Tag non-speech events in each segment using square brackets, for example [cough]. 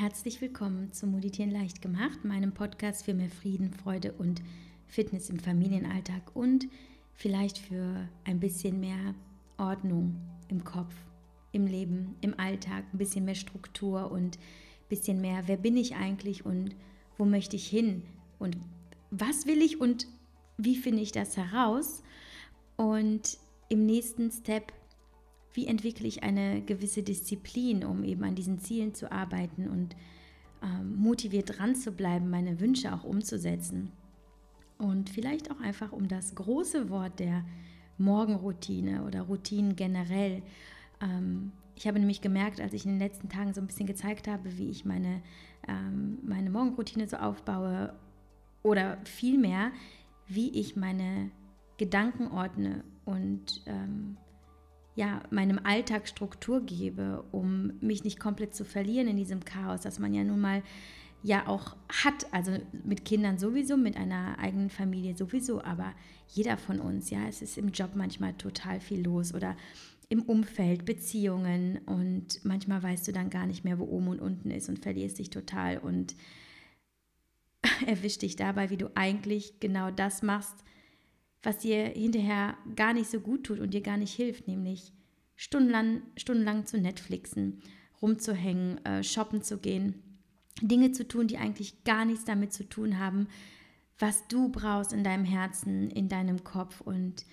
herzlich willkommen zu Meditieren leicht gemacht, meinem Podcast für mehr Frieden, Freude und Fitness im Familienalltag und vielleicht für ein bisschen mehr Ordnung im Kopf, im Leben, im Alltag, ein bisschen mehr Struktur und ein bisschen mehr, wer bin ich eigentlich und wo möchte ich hin und was will ich und wie finde ich das heraus? Und im nächsten Step wie entwickle ich eine gewisse Disziplin, um eben an diesen Zielen zu arbeiten und ähm, motiviert dran zu bleiben, meine Wünsche auch umzusetzen. Und vielleicht auch einfach um das große Wort der Morgenroutine oder Routinen generell. Ähm, ich habe nämlich gemerkt, als ich in den letzten Tagen so ein bisschen gezeigt habe, wie ich meine, ähm, meine Morgenroutine so aufbaue oder vielmehr, wie ich meine Gedanken ordne und ähm, ja, meinem Alltag Struktur gebe, um mich nicht komplett zu verlieren in diesem Chaos, das man ja nun mal ja auch hat, also mit Kindern sowieso, mit einer eigenen Familie sowieso, aber jeder von uns, ja, es ist im Job manchmal total viel los oder im Umfeld, Beziehungen und manchmal weißt du dann gar nicht mehr, wo oben und unten ist und verlierst dich total und [laughs] erwischt dich dabei, wie du eigentlich genau das machst, was dir hinterher gar nicht so gut tut und dir gar nicht hilft, nämlich stundenlang, stundenlang zu Netflixen, rumzuhängen, äh, shoppen zu gehen, Dinge zu tun, die eigentlich gar nichts damit zu tun haben, was du brauchst in deinem Herzen, in deinem Kopf. Und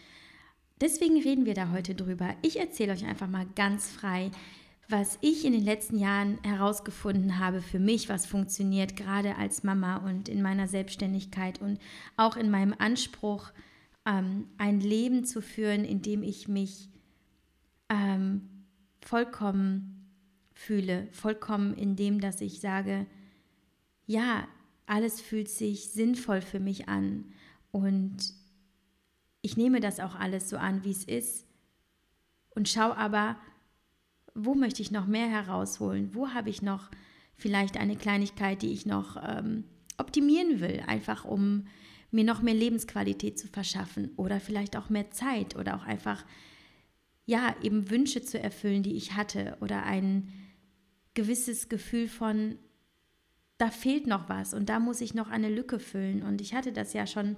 deswegen reden wir da heute drüber. Ich erzähle euch einfach mal ganz frei, was ich in den letzten Jahren herausgefunden habe für mich, was funktioniert, gerade als Mama und in meiner Selbstständigkeit und auch in meinem Anspruch, ähm, ein Leben zu führen, in dem ich mich ähm, vollkommen fühle, vollkommen in dem, dass ich sage, ja, alles fühlt sich sinnvoll für mich an. Und ich nehme das auch alles so an, wie es ist und schaue aber, wo möchte ich noch mehr herausholen, wo habe ich noch vielleicht eine Kleinigkeit, die ich noch ähm, optimieren will, einfach um mir noch mehr Lebensqualität zu verschaffen oder vielleicht auch mehr Zeit oder auch einfach, ja, eben Wünsche zu erfüllen, die ich hatte oder ein gewisses Gefühl von, da fehlt noch was und da muss ich noch eine Lücke füllen. Und ich hatte das ja schon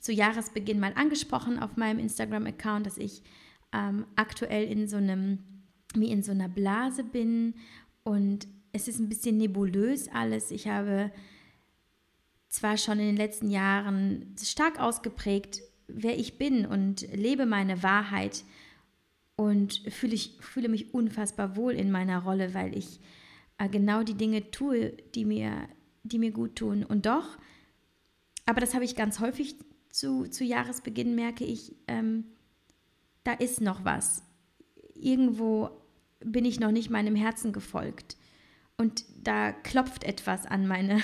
zu Jahresbeginn mal angesprochen auf meinem Instagram-Account, dass ich ähm, aktuell in so einem, wie in so einer Blase bin und es ist ein bisschen nebulös alles. Ich habe zwar schon in den letzten Jahren stark ausgeprägt, wer ich bin und lebe meine Wahrheit und fühle, ich, fühle mich unfassbar wohl in meiner Rolle, weil ich äh, genau die Dinge tue, die mir, die mir gut tun. Und doch, aber das habe ich ganz häufig zu, zu Jahresbeginn, merke ich, ähm, da ist noch was. Irgendwo bin ich noch nicht meinem Herzen gefolgt. Und da klopft etwas an meine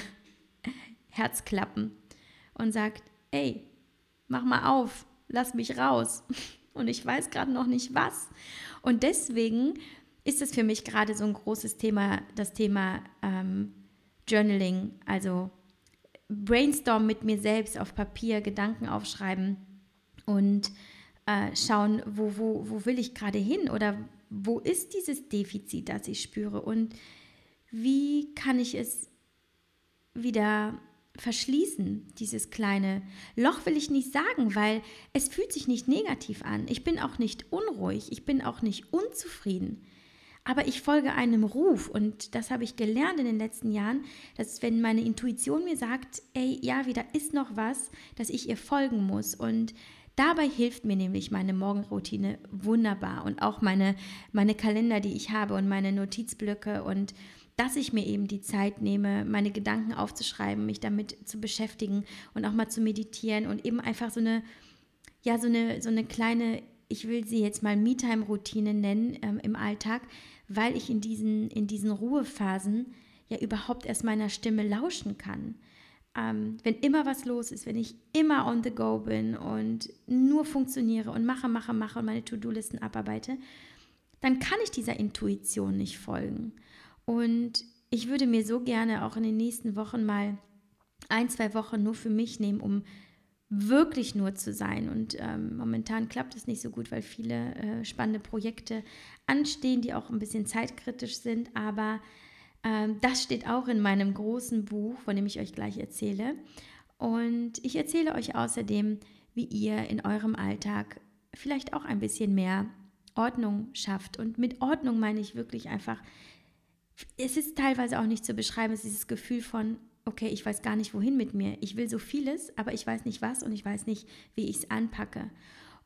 Herzklappen und sagt, ey, mach mal auf, lass mich raus. [laughs] Und ich weiß gerade noch nicht was. Und deswegen ist es für mich gerade so ein großes Thema, das Thema ähm, Journaling, also Brainstorm mit mir selbst auf Papier, Gedanken aufschreiben und äh, schauen, wo, wo, wo will ich gerade hin oder wo ist dieses Defizit, das ich spüre und wie kann ich es wieder verschließen, dieses kleine Loch will ich nicht sagen, weil es fühlt sich nicht negativ an. Ich bin auch nicht unruhig, ich bin auch nicht unzufrieden. Aber ich folge einem Ruf und das habe ich gelernt in den letzten Jahren, dass wenn meine Intuition mir sagt, ey, ja, wieder ist noch was, dass ich ihr folgen muss und Dabei hilft mir nämlich meine Morgenroutine wunderbar und auch meine, meine Kalender, die ich habe und meine Notizblöcke und dass ich mir eben die Zeit nehme, meine Gedanken aufzuschreiben, mich damit zu beschäftigen und auch mal zu meditieren und eben einfach so eine, ja, so eine, so eine kleine, ich will sie jetzt mal Me-Time-Routine nennen ähm, im Alltag, weil ich in diesen, in diesen Ruhephasen ja überhaupt erst meiner Stimme lauschen kann. Ähm, wenn immer was los ist, wenn ich immer on the go bin und nur funktioniere und mache, mache, mache und meine To-Do-Listen abarbeite, dann kann ich dieser Intuition nicht folgen. Und ich würde mir so gerne auch in den nächsten Wochen mal ein, zwei Wochen nur für mich nehmen, um wirklich nur zu sein. Und ähm, momentan klappt es nicht so gut, weil viele äh, spannende Projekte anstehen, die auch ein bisschen zeitkritisch sind. Aber Ähm, das steht auch in meinem großen Buch, von dem ich euch gleich erzähle. Und ich erzähle euch außerdem, wie ihr in eurem Alltag vielleicht auch ein bisschen mehr Ordnung schafft. Und mit Ordnung meine ich wirklich einfach, es ist teilweise auch nicht zu beschreiben, es ist dieses Gefühl von, okay, ich weiß gar nicht, wohin mit mir. Ich will so vieles, aber ich weiß nicht was und ich weiß nicht, wie ich es anpacke.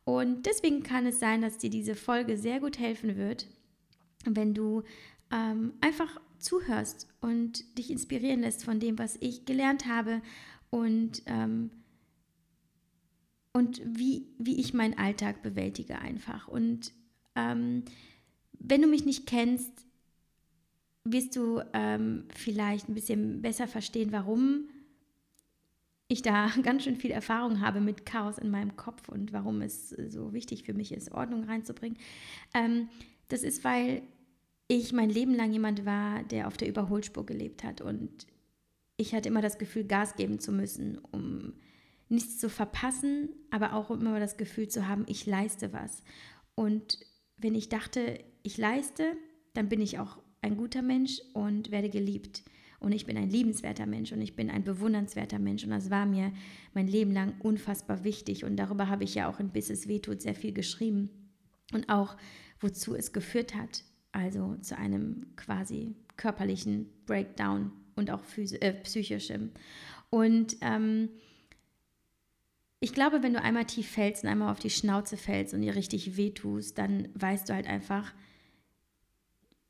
Und deswegen kann es sein, dass dir diese Folge sehr gut helfen wird, wenn du ähm, einfach zuhörst und dich inspirieren lässt von dem, was ich gelernt habe und, ähm, und wie, wie ich meinen Alltag bewältige einfach. Und ähm, wenn du mich nicht kennst, wirst du ähm, vielleicht ein bisschen besser verstehen, warum ich da [laughs] ganz schön viel Erfahrung habe mit Chaos in meinem Kopf und warum es so wichtig für mich ist, Ordnung reinzubringen. Ähm, das ist, weil ich mein Leben lang jemand war, der auf der Überholspur gelebt hat und ich hatte immer das Gefühl, Gas geben zu müssen, um nichts zu verpassen, aber auch immer das Gefühl zu haben, ich leiste was. Und wenn ich dachte, ich leiste, dann bin ich auch ein guter Mensch und werde geliebt. Und ich bin ein liebenswerter Mensch und ich bin ein bewundernswerter Mensch. Und das war mir mein Leben lang unfassbar wichtig. Und darüber habe ich ja auch in Bis es wehtut sehr viel geschrieben. Und auch, wozu es geführt hat. Also zu einem quasi körperlichen Breakdown und auch äh, psychischem. Und ähm, ich glaube, wenn du einmal tief fällst und einmal auf die Schnauze fällst und dir richtig wehtust, dann weißt du halt einfach,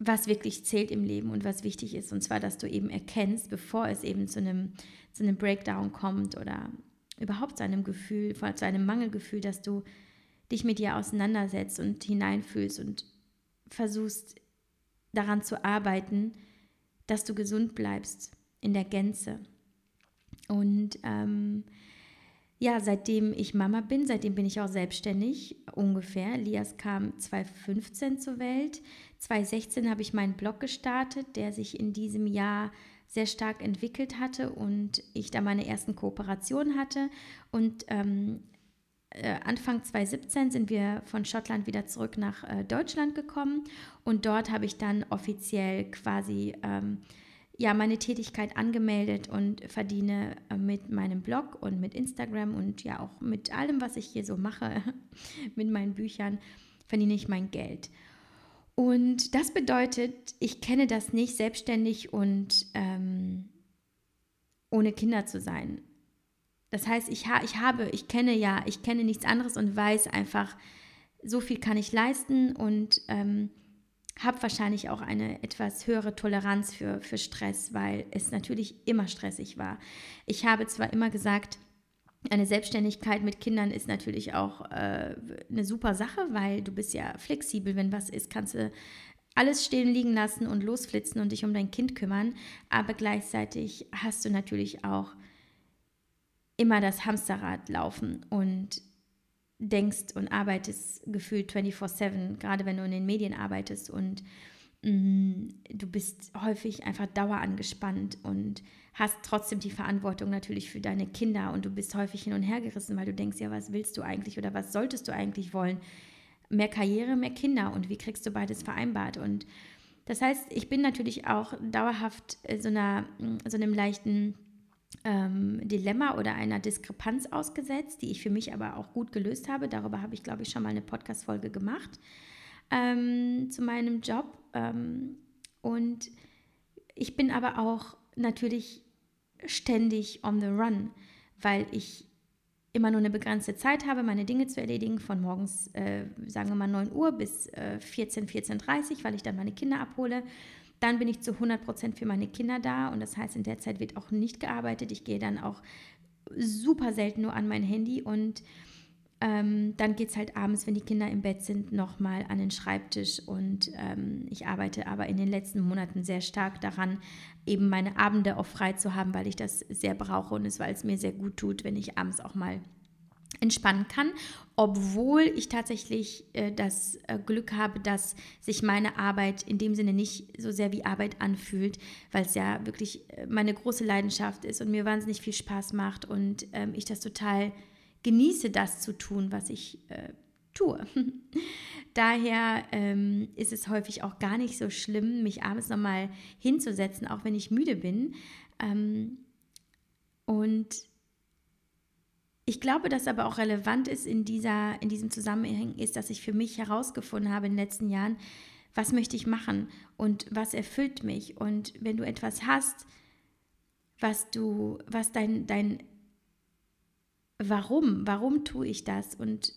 was wirklich zählt im Leben und was wichtig ist. Und zwar, dass du eben erkennst, bevor es eben zu einem, zu einem Breakdown kommt oder überhaupt zu einem Gefühl, zu einem Mangelgefühl, dass du dich mit dir auseinandersetzt und hineinfühlst und versuchst daran zu arbeiten, dass du gesund bleibst in der Gänze. Und ähm, ja, seitdem ich Mama bin, seitdem bin ich auch selbstständig ungefähr. Lias kam 2015 zur Welt. 2016 habe ich meinen Blog gestartet, der sich in diesem Jahr sehr stark entwickelt hatte und ich da meine ersten Kooperationen hatte. Und ähm, äh, Anfang 2017 sind wir von Schottland wieder zurück nach äh, Deutschland gekommen und dort habe ich dann offiziell quasi ähm, ja, meine Tätigkeit angemeldet und verdiene äh, mit meinem Blog und mit Instagram und ja auch mit allem, was ich hier so mache, [laughs] mit meinen Büchern, verdiene ich mein Geld. Und das bedeutet, ich kenne das nicht, selbstständig und ähm, ohne Kinder zu sein. Das heißt, ich, ha ich habe, ich kenne ja, ich kenne nichts anderes und weiß einfach, so viel kann ich leisten und ähm, habe wahrscheinlich auch eine etwas höhere Toleranz für, für Stress, weil es natürlich immer stressig war. Ich habe zwar immer gesagt, eine Selbstständigkeit mit Kindern ist natürlich auch äh, eine super Sache, weil du bist ja flexibel. Wenn was ist, kannst du alles stehen liegen lassen und losflitzen und dich um dein Kind kümmern. Aber gleichzeitig hast du natürlich auch immer das Hamsterrad laufen und denkst und arbeitest gefühlt 24/7, gerade wenn du in den Medien arbeitest und du bist häufig einfach dauerangespannt und hast trotzdem die Verantwortung natürlich für deine Kinder und du bist häufig hin und her gerissen, weil du denkst, ja, was willst du eigentlich oder was solltest du eigentlich wollen? Mehr Karriere, mehr Kinder und wie kriegst du beides vereinbart? Und das heißt, ich bin natürlich auch dauerhaft so, einer, so einem leichten ähm, Dilemma oder einer Diskrepanz ausgesetzt, die ich für mich aber auch gut gelöst habe. Darüber habe ich, glaube ich, schon mal eine Podcast-Folge gemacht ähm, zu meinem Job. Ähm, und ich bin aber auch natürlich ständig on the run, weil ich immer nur eine begrenzte Zeit habe, meine Dinge zu erledigen, von morgens, äh, sagen wir mal 9 Uhr bis äh, 14, 14.30 Uhr, weil ich dann meine Kinder abhole. Dann bin ich zu 100 Prozent für meine Kinder da und das heißt, in der Zeit wird auch nicht gearbeitet. Ich gehe dann auch super selten nur an mein Handy und ähm, dann geht es halt abends, wenn die Kinder im Bett sind, nochmal an den Schreibtisch und ähm, ich arbeite aber in den letzten Monaten sehr stark daran, eben meine Abende auch frei zu haben, weil ich das sehr brauche und es, weil es mir sehr gut tut, wenn ich abends auch mal entspannen kann, obwohl ich tatsächlich äh, das äh, Glück habe, dass sich meine Arbeit in dem Sinne nicht so sehr wie Arbeit anfühlt, weil es ja wirklich äh, meine große Leidenschaft ist und mir wahnsinnig viel Spaß macht und ähm, ich das total genieße, das zu tun, was ich äh, tue. [laughs] daher ähm, ist es häufig auch gar nicht so schlimm, mich abends nochmal hinzusetzen, auch wenn ich müde bin. Ähm, und ich glaube, dass aber auch relevant ist in, dieser, in diesem Zusammenhang, ist, dass ich für mich herausgefunden habe in den letzten Jahren, was möchte ich machen und was erfüllt mich. Und wenn du etwas hast, was du, was dein, dein Warum, warum tue ich das? Und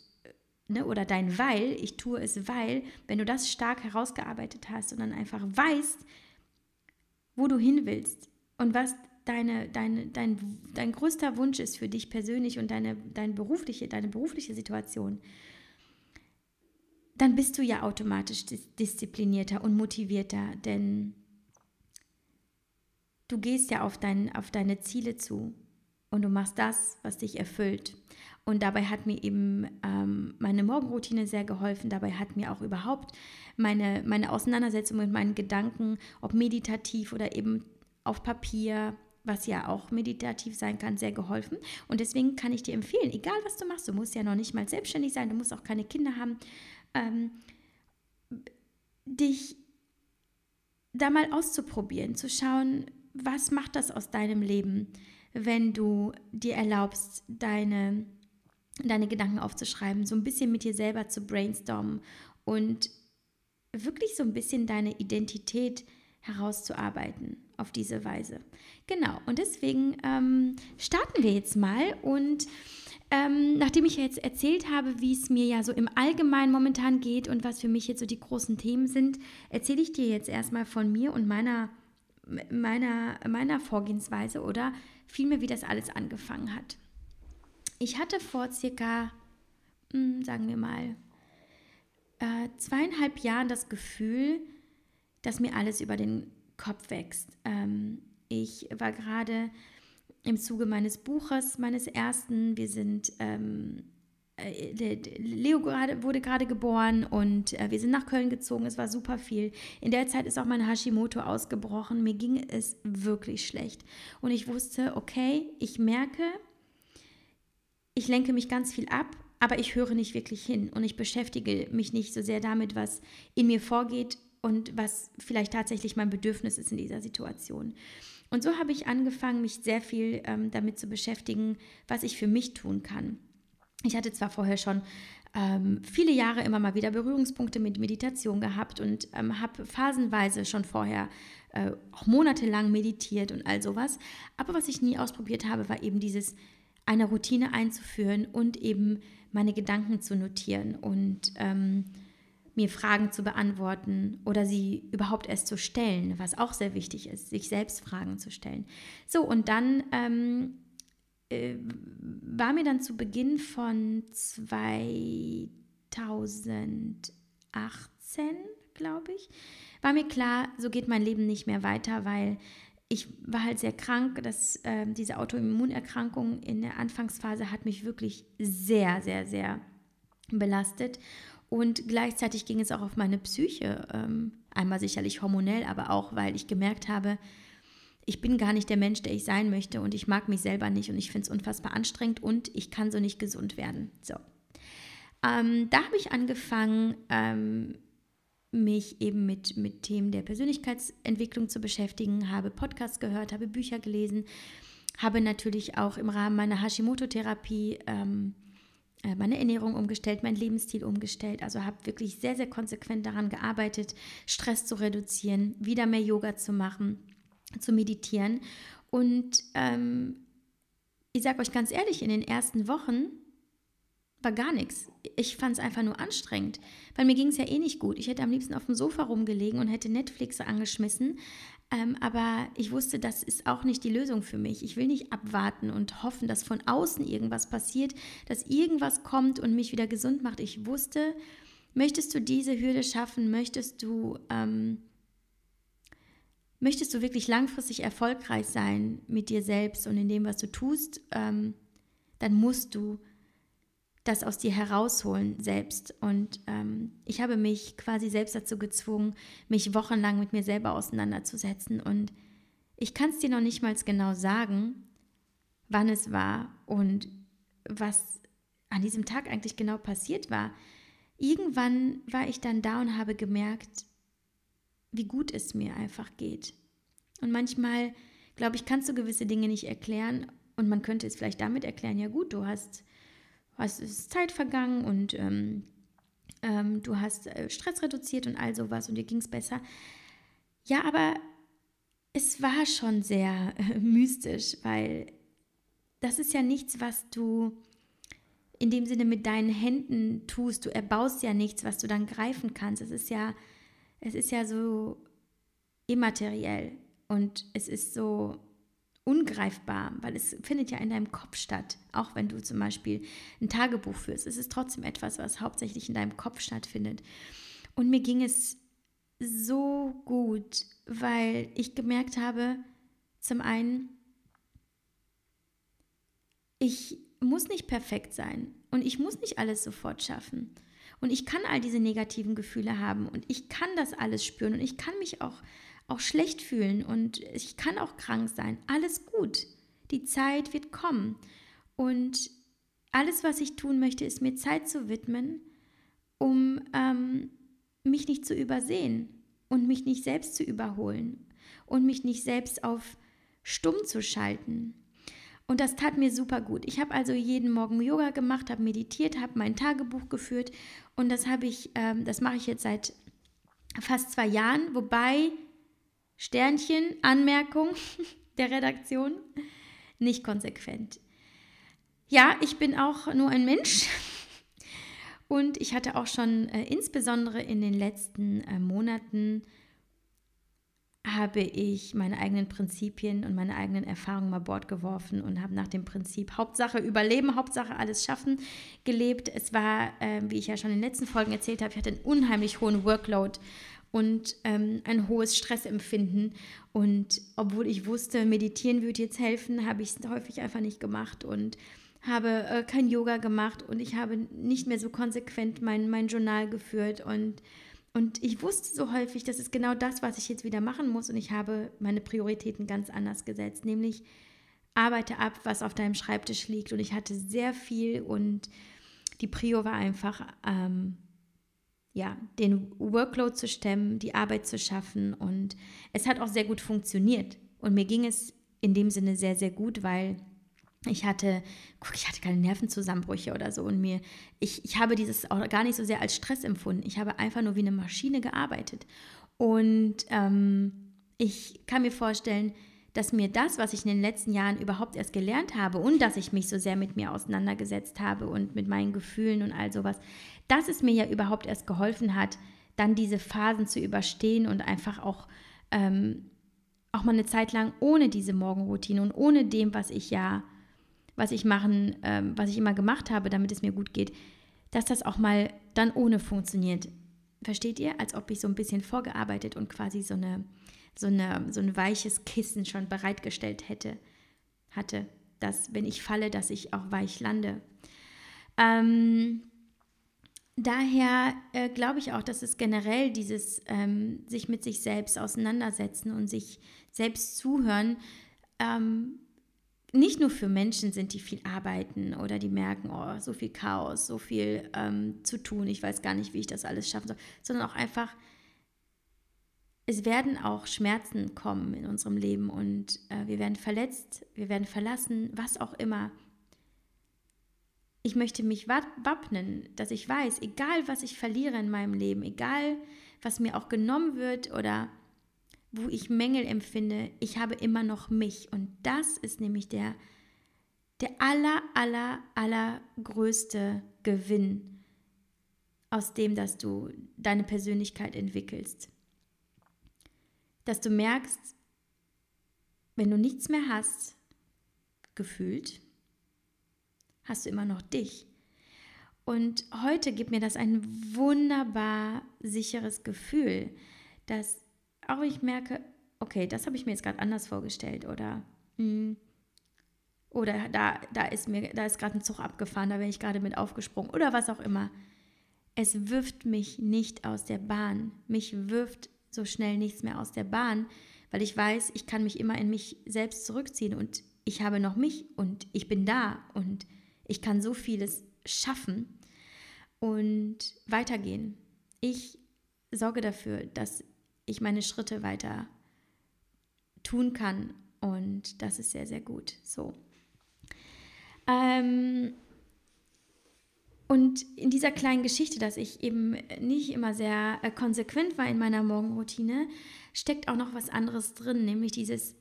ne, oder dein Weil, ich tue es weil, wenn du das stark herausgearbeitet hast und dann einfach weißt, wo du hin willst und was deine, deine, dein, dein größter Wunsch ist für dich persönlich und deine, deine, berufliche, deine berufliche Situation, dann bist du ja automatisch disziplinierter und motivierter, denn du gehst ja auf, dein, auf deine Ziele zu und du machst das, was dich erfüllt. Und dabei hat mir eben ähm, meine Morgenroutine sehr geholfen. Dabei hat mir auch überhaupt meine, meine Auseinandersetzung mit meinen Gedanken, ob meditativ oder eben auf Papier, was ja auch meditativ sein kann, sehr geholfen. Und deswegen kann ich dir empfehlen, egal was du machst, du musst ja noch nicht mal selbstständig sein, du musst auch keine Kinder haben, ähm, dich da mal auszuprobieren, zu schauen, was macht das aus deinem Leben, wenn du dir erlaubst, deine, deine Gedanken aufzuschreiben, so ein bisschen mit dir selber zu brainstormen und wirklich so ein bisschen deine Identität herauszuarbeiten auf diese Weise. Genau, und deswegen ähm, starten wir jetzt mal und ähm, nachdem ich jetzt erzählt habe, wie es mir ja so im Allgemeinen momentan geht und was für mich jetzt so die großen Themen sind, erzähle ich dir jetzt erstmal von mir und meiner, meiner, meiner Vorgehensweise oder vielmehr, wie das alles angefangen hat. Ich hatte vor circa, hm, sagen wir mal, äh, zweieinhalb Jahren das Gefühl, dass mir alles über den Kopf wächst. Ähm, ich war gerade im Zuge meines Buches, meines ersten, wir sind, ähm, äh, Leo grade, wurde gerade geboren und äh, wir sind nach Köln gezogen, es war super viel. In der Zeit ist auch mein Hashimoto ausgebrochen, mir ging es wirklich schlecht. Und ich wusste, okay, ich merke, ich lenke mich ganz viel ab, aber ich höre nicht wirklich hin und ich beschäftige mich nicht so sehr damit, was in mir vorgeht und was vielleicht tatsächlich mein Bedürfnis ist in dieser Situation. Und so habe ich angefangen, mich sehr viel ähm, damit zu beschäftigen, was ich für mich tun kann. Ich hatte zwar vorher schon ähm, viele Jahre immer mal wieder Berührungspunkte mit Meditation gehabt und ähm, habe phasenweise schon vorher äh, auch monatelang meditiert und all sowas. Aber was ich nie ausprobiert habe, war eben dieses eine Routine einzuführen und eben meine Gedanken zu notieren und ähm, mir Fragen zu beantworten oder sie überhaupt erst zu stellen, was auch sehr wichtig ist, sich selbst Fragen zu stellen. So, und dann ähm, äh, war mir dann zu Beginn von 2018, glaube ich, war mir klar, so geht mein Leben nicht mehr weiter, weil ich war halt sehr krank. Das, äh, diese Autoimmunerkrankung in der Anfangsphase hat mich wirklich sehr, sehr, sehr belastet. Und gleichzeitig ging es auch auf meine Psyche. Ähm, einmal sicherlich hormonell, aber auch, weil ich gemerkt habe, ich bin gar nicht der Mensch, der ich sein möchte und ich mag mich selber nicht und ich finde es unfassbar anstrengend und ich kann so nicht gesund werden. So. Ähm, da habe ich angefangen, ähm, mich eben mit, mit Themen der Persönlichkeitsentwicklung zu beschäftigen, habe Podcasts gehört, habe Bücher gelesen, habe natürlich auch im Rahmen meiner Hashimoto-Therapie ähm, äh, meine Ernährung umgestellt, mein Lebensstil umgestellt. Also habe wirklich sehr, sehr konsequent daran gearbeitet, Stress zu reduzieren, wieder mehr Yoga zu machen, zu meditieren. Und ähm, ich sage euch ganz ehrlich, in den ersten Wochen war gar nichts. Ich fand es einfach nur anstrengend, weil mir ging es ja eh nicht gut. Ich hätte am liebsten auf dem Sofa rumgelegen und hätte Netflix angeschmissen, ähm, aber ich wusste, das ist auch nicht die Lösung für mich. Ich will nicht abwarten und hoffen, dass von außen irgendwas passiert, dass irgendwas kommt und mich wieder gesund macht. Ich wusste, möchtest du diese Hürde schaffen, möchtest du, ähm, möchtest du wirklich langfristig erfolgreich sein mit dir selbst und in dem, was du tust, ähm, dann musst du das aus dir herausholen selbst. Und ähm, ich habe mich quasi selbst dazu gezwungen, mich wochenlang mit mir selber auseinanderzusetzen. Und ich kann es dir noch nicht mal genau sagen, wann es war und was an diesem Tag eigentlich genau passiert war. irgendwann war ich dann da und habe gemerkt, wie gut es mir einfach geht. Und manchmal, glaube ich, kannst du gewisse Dinge nicht erklären und man könnte es vielleicht damit erklären, ja gut, du hast, hast ist Zeit vergangen und ähm, ähm, du hast äh, Stress reduziert und all sowas und dir ging es besser. Ja, aber es war schon sehr äh, mystisch, weil das ist ja nichts, was du in dem Sinne mit deinen Händen tust. Du erbaust ja nichts, was du dann greifen kannst. Es ist ja, es ist ja so immateriell und es ist so ungreifbar, weil es findet ja in deinem Kopf statt. Auch wenn du zum Beispiel ein Tagebuch führst, es ist trotzdem etwas, was hauptsächlich in deinem Kopf stattfindet. Und mir ging es so gut, weil ich gemerkt habe, zum einen, ich muss nicht perfekt sein und ich muss nicht alles sofort schaffen. Und ich kann all diese negativen Gefühle haben und ich kann das alles spüren und ich kann mich auch, auch schlecht fühlen und ich kann auch krank sein. Alles gut. Die Zeit wird kommen. Und alles, was ich tun möchte, ist mir Zeit zu widmen, um ähm, mich nicht zu übersehen und mich nicht selbst zu überholen und mich nicht selbst auf stumm zu schalten. Und das tat mir super gut. Ich habe also jeden Morgen Yoga gemacht, habe meditiert, habe mein Tagebuch geführt und das habe ich, ähm, das mache ich jetzt seit fast zwei Jahren, wobei Sternchen, Anmerkung [laughs] der Redaktion, nicht konsequent. Ja, ich bin auch nur ein Mensch [laughs] und ich hatte auch schon äh, insbesondere in den letzten äh, Monaten habe ich meine eigenen Prinzipien und meine eigenen Erfahrungen mal Bord geworfen und habe nach dem Prinzip Hauptsache überleben, Hauptsache alles schaffen gelebt. Es war, äh, wie ich ja schon in den letzten Folgen erzählt habe, ich hatte einen unheimlich hohen Workload und ähm, ein hohes Stressempfinden. Und obwohl ich wusste, meditieren würde jetzt helfen, habe ich es häufig einfach nicht gemacht und habe äh, kein Yoga gemacht und ich habe nicht mehr so konsequent mein, mein Journal geführt und und ich wusste so häufig, das ist genau das, was ich jetzt wieder machen muss. Und ich habe meine Prioritäten ganz anders gesetzt, nämlich arbeite ab, was auf deinem Schreibtisch liegt. Und ich hatte sehr viel und die Prio war einfach, ähm, ja, den Workload zu stemmen, die Arbeit zu schaffen. Und es hat auch sehr gut funktioniert. Und mir ging es in dem Sinne sehr, sehr gut, weil ich hatte, guck, ich hatte keine Nervenzusammenbrüche oder so und mir, ich, ich habe dieses auch gar nicht so sehr als Stress empfunden. Ich habe einfach nur wie eine Maschine gearbeitet. Und ähm, ich kann mir vorstellen, dass mir das, was ich in den letzten Jahren überhaupt erst gelernt habe und dass ich mich so sehr mit mir auseinandergesetzt habe und mit meinen Gefühlen und all sowas, dass es mir ja überhaupt erst geholfen hat, dann diese Phasen zu überstehen und einfach auch, ähm, auch mal eine Zeit lang ohne diese Morgenroutine und ohne dem, was ich ja was ich machen, ähm, was ich immer gemacht habe, damit es mir gut geht, dass das auch mal dann ohne funktioniert. Versteht ihr? Als ob ich so ein bisschen vorgearbeitet und quasi so, eine, so, eine, so ein weiches Kissen schon bereitgestellt hätte, hatte, dass wenn ich falle, dass ich auch weich lande. Ähm, daher äh, glaube ich auch, dass es generell dieses ähm, sich mit sich selbst auseinandersetzen und sich selbst zuhören ähm, nicht nur für Menschen sind, die viel arbeiten oder die merken, oh, so viel Chaos, so viel ähm, zu tun, ich weiß gar nicht, wie ich das alles schaffen soll, sondern auch einfach, es werden auch Schmerzen kommen in unserem Leben und äh, wir werden verletzt, wir werden verlassen, was auch immer. Ich möchte mich wappnen, dass ich weiß, egal was ich verliere in meinem Leben, egal was mir auch genommen wird oder wo ich Mängel empfinde, ich habe immer noch mich. Und das ist nämlich der, der aller, aller, aller größte Gewinn, aus dem, dass du deine Persönlichkeit entwickelst. Dass du merkst, wenn du nichts mehr hast, gefühlt, hast du immer noch dich. Und heute gibt mir das ein wunderbar sicheres Gefühl, dass auch ich merke, okay, das habe ich mir jetzt gerade anders vorgestellt oder mh, hm, oder da, da ist mir, da ist gerade ein Zug abgefahren, da bin ich gerade mit aufgesprungen oder was auch immer. Es wirft mich nicht aus der Bahn. Mich wirft so schnell nichts mehr aus der Bahn, weil ich weiß, ich kann mich immer in mich selbst zurückziehen und ich habe noch mich und ich bin da und ich kann so vieles schaffen. und weitergehen. Ich sorge dafür, dass ich meine Schritte weiter tun kann und das ist sehr, sehr gut. So. Ähm, und in dieser kleinen Geschichte, dass ich eben nicht immer sehr äh, konsequent war in meiner Morgenroutine, steckt auch noch was anderes drin, nämlich dieses,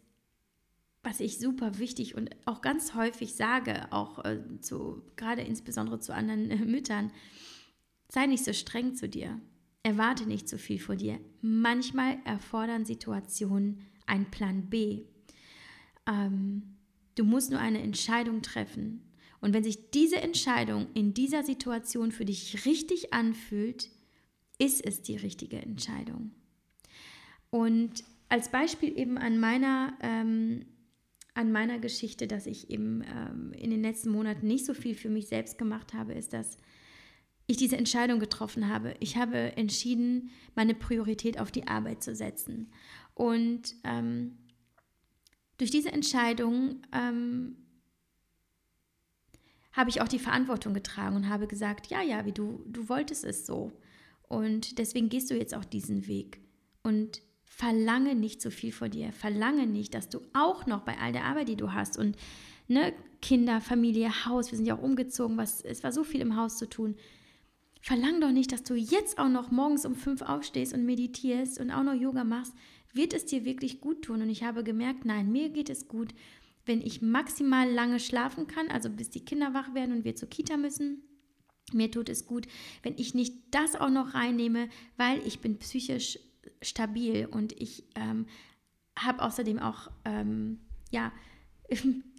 was ich super wichtig und auch ganz häufig sage, auch äh, zu, gerade insbesondere zu anderen äh, Müttern, sei nicht so streng zu dir. Erwarte nicht zu viel von dir. Manchmal erfordern Situationen einen Plan B. Ähm, du musst nur eine Entscheidung treffen. Und wenn sich diese Entscheidung in dieser Situation für dich richtig anfühlt, ist es die richtige Entscheidung. Und als Beispiel eben an meiner, ähm, an meiner Geschichte, dass ich eben ähm, in den letzten Monaten nicht so viel für mich selbst gemacht habe, ist, dass ich diese Entscheidung getroffen habe. Ich habe entschieden, meine Priorität auf die Arbeit zu setzen. Und ähm, durch diese Entscheidung ähm, habe ich auch die Verantwortung getragen und habe gesagt, ja, ja, wie du, du wolltest es so. Und deswegen gehst du jetzt auch diesen Weg. Und verlange nicht so viel von dir. Verlange nicht, dass du auch noch bei all der Arbeit, die du hast und ne, Kinder, Familie, Haus, wir sind ja auch umgezogen, was, es war so viel im Haus zu tun. Verlang doch nicht, dass du jetzt auch noch morgens um fünf aufstehst und meditierst und auch noch Yoga machst. Wird es dir wirklich gut tun? Und ich habe gemerkt, nein, mir geht es gut, wenn ich maximal lange schlafen kann, also bis die Kinder wach werden und wir zur Kita müssen. Mir tut es gut, wenn ich nicht das auch noch reinnehme, weil ich bin psychisch stabil und ich ähm, habe außerdem auch, ähm, ja, [laughs]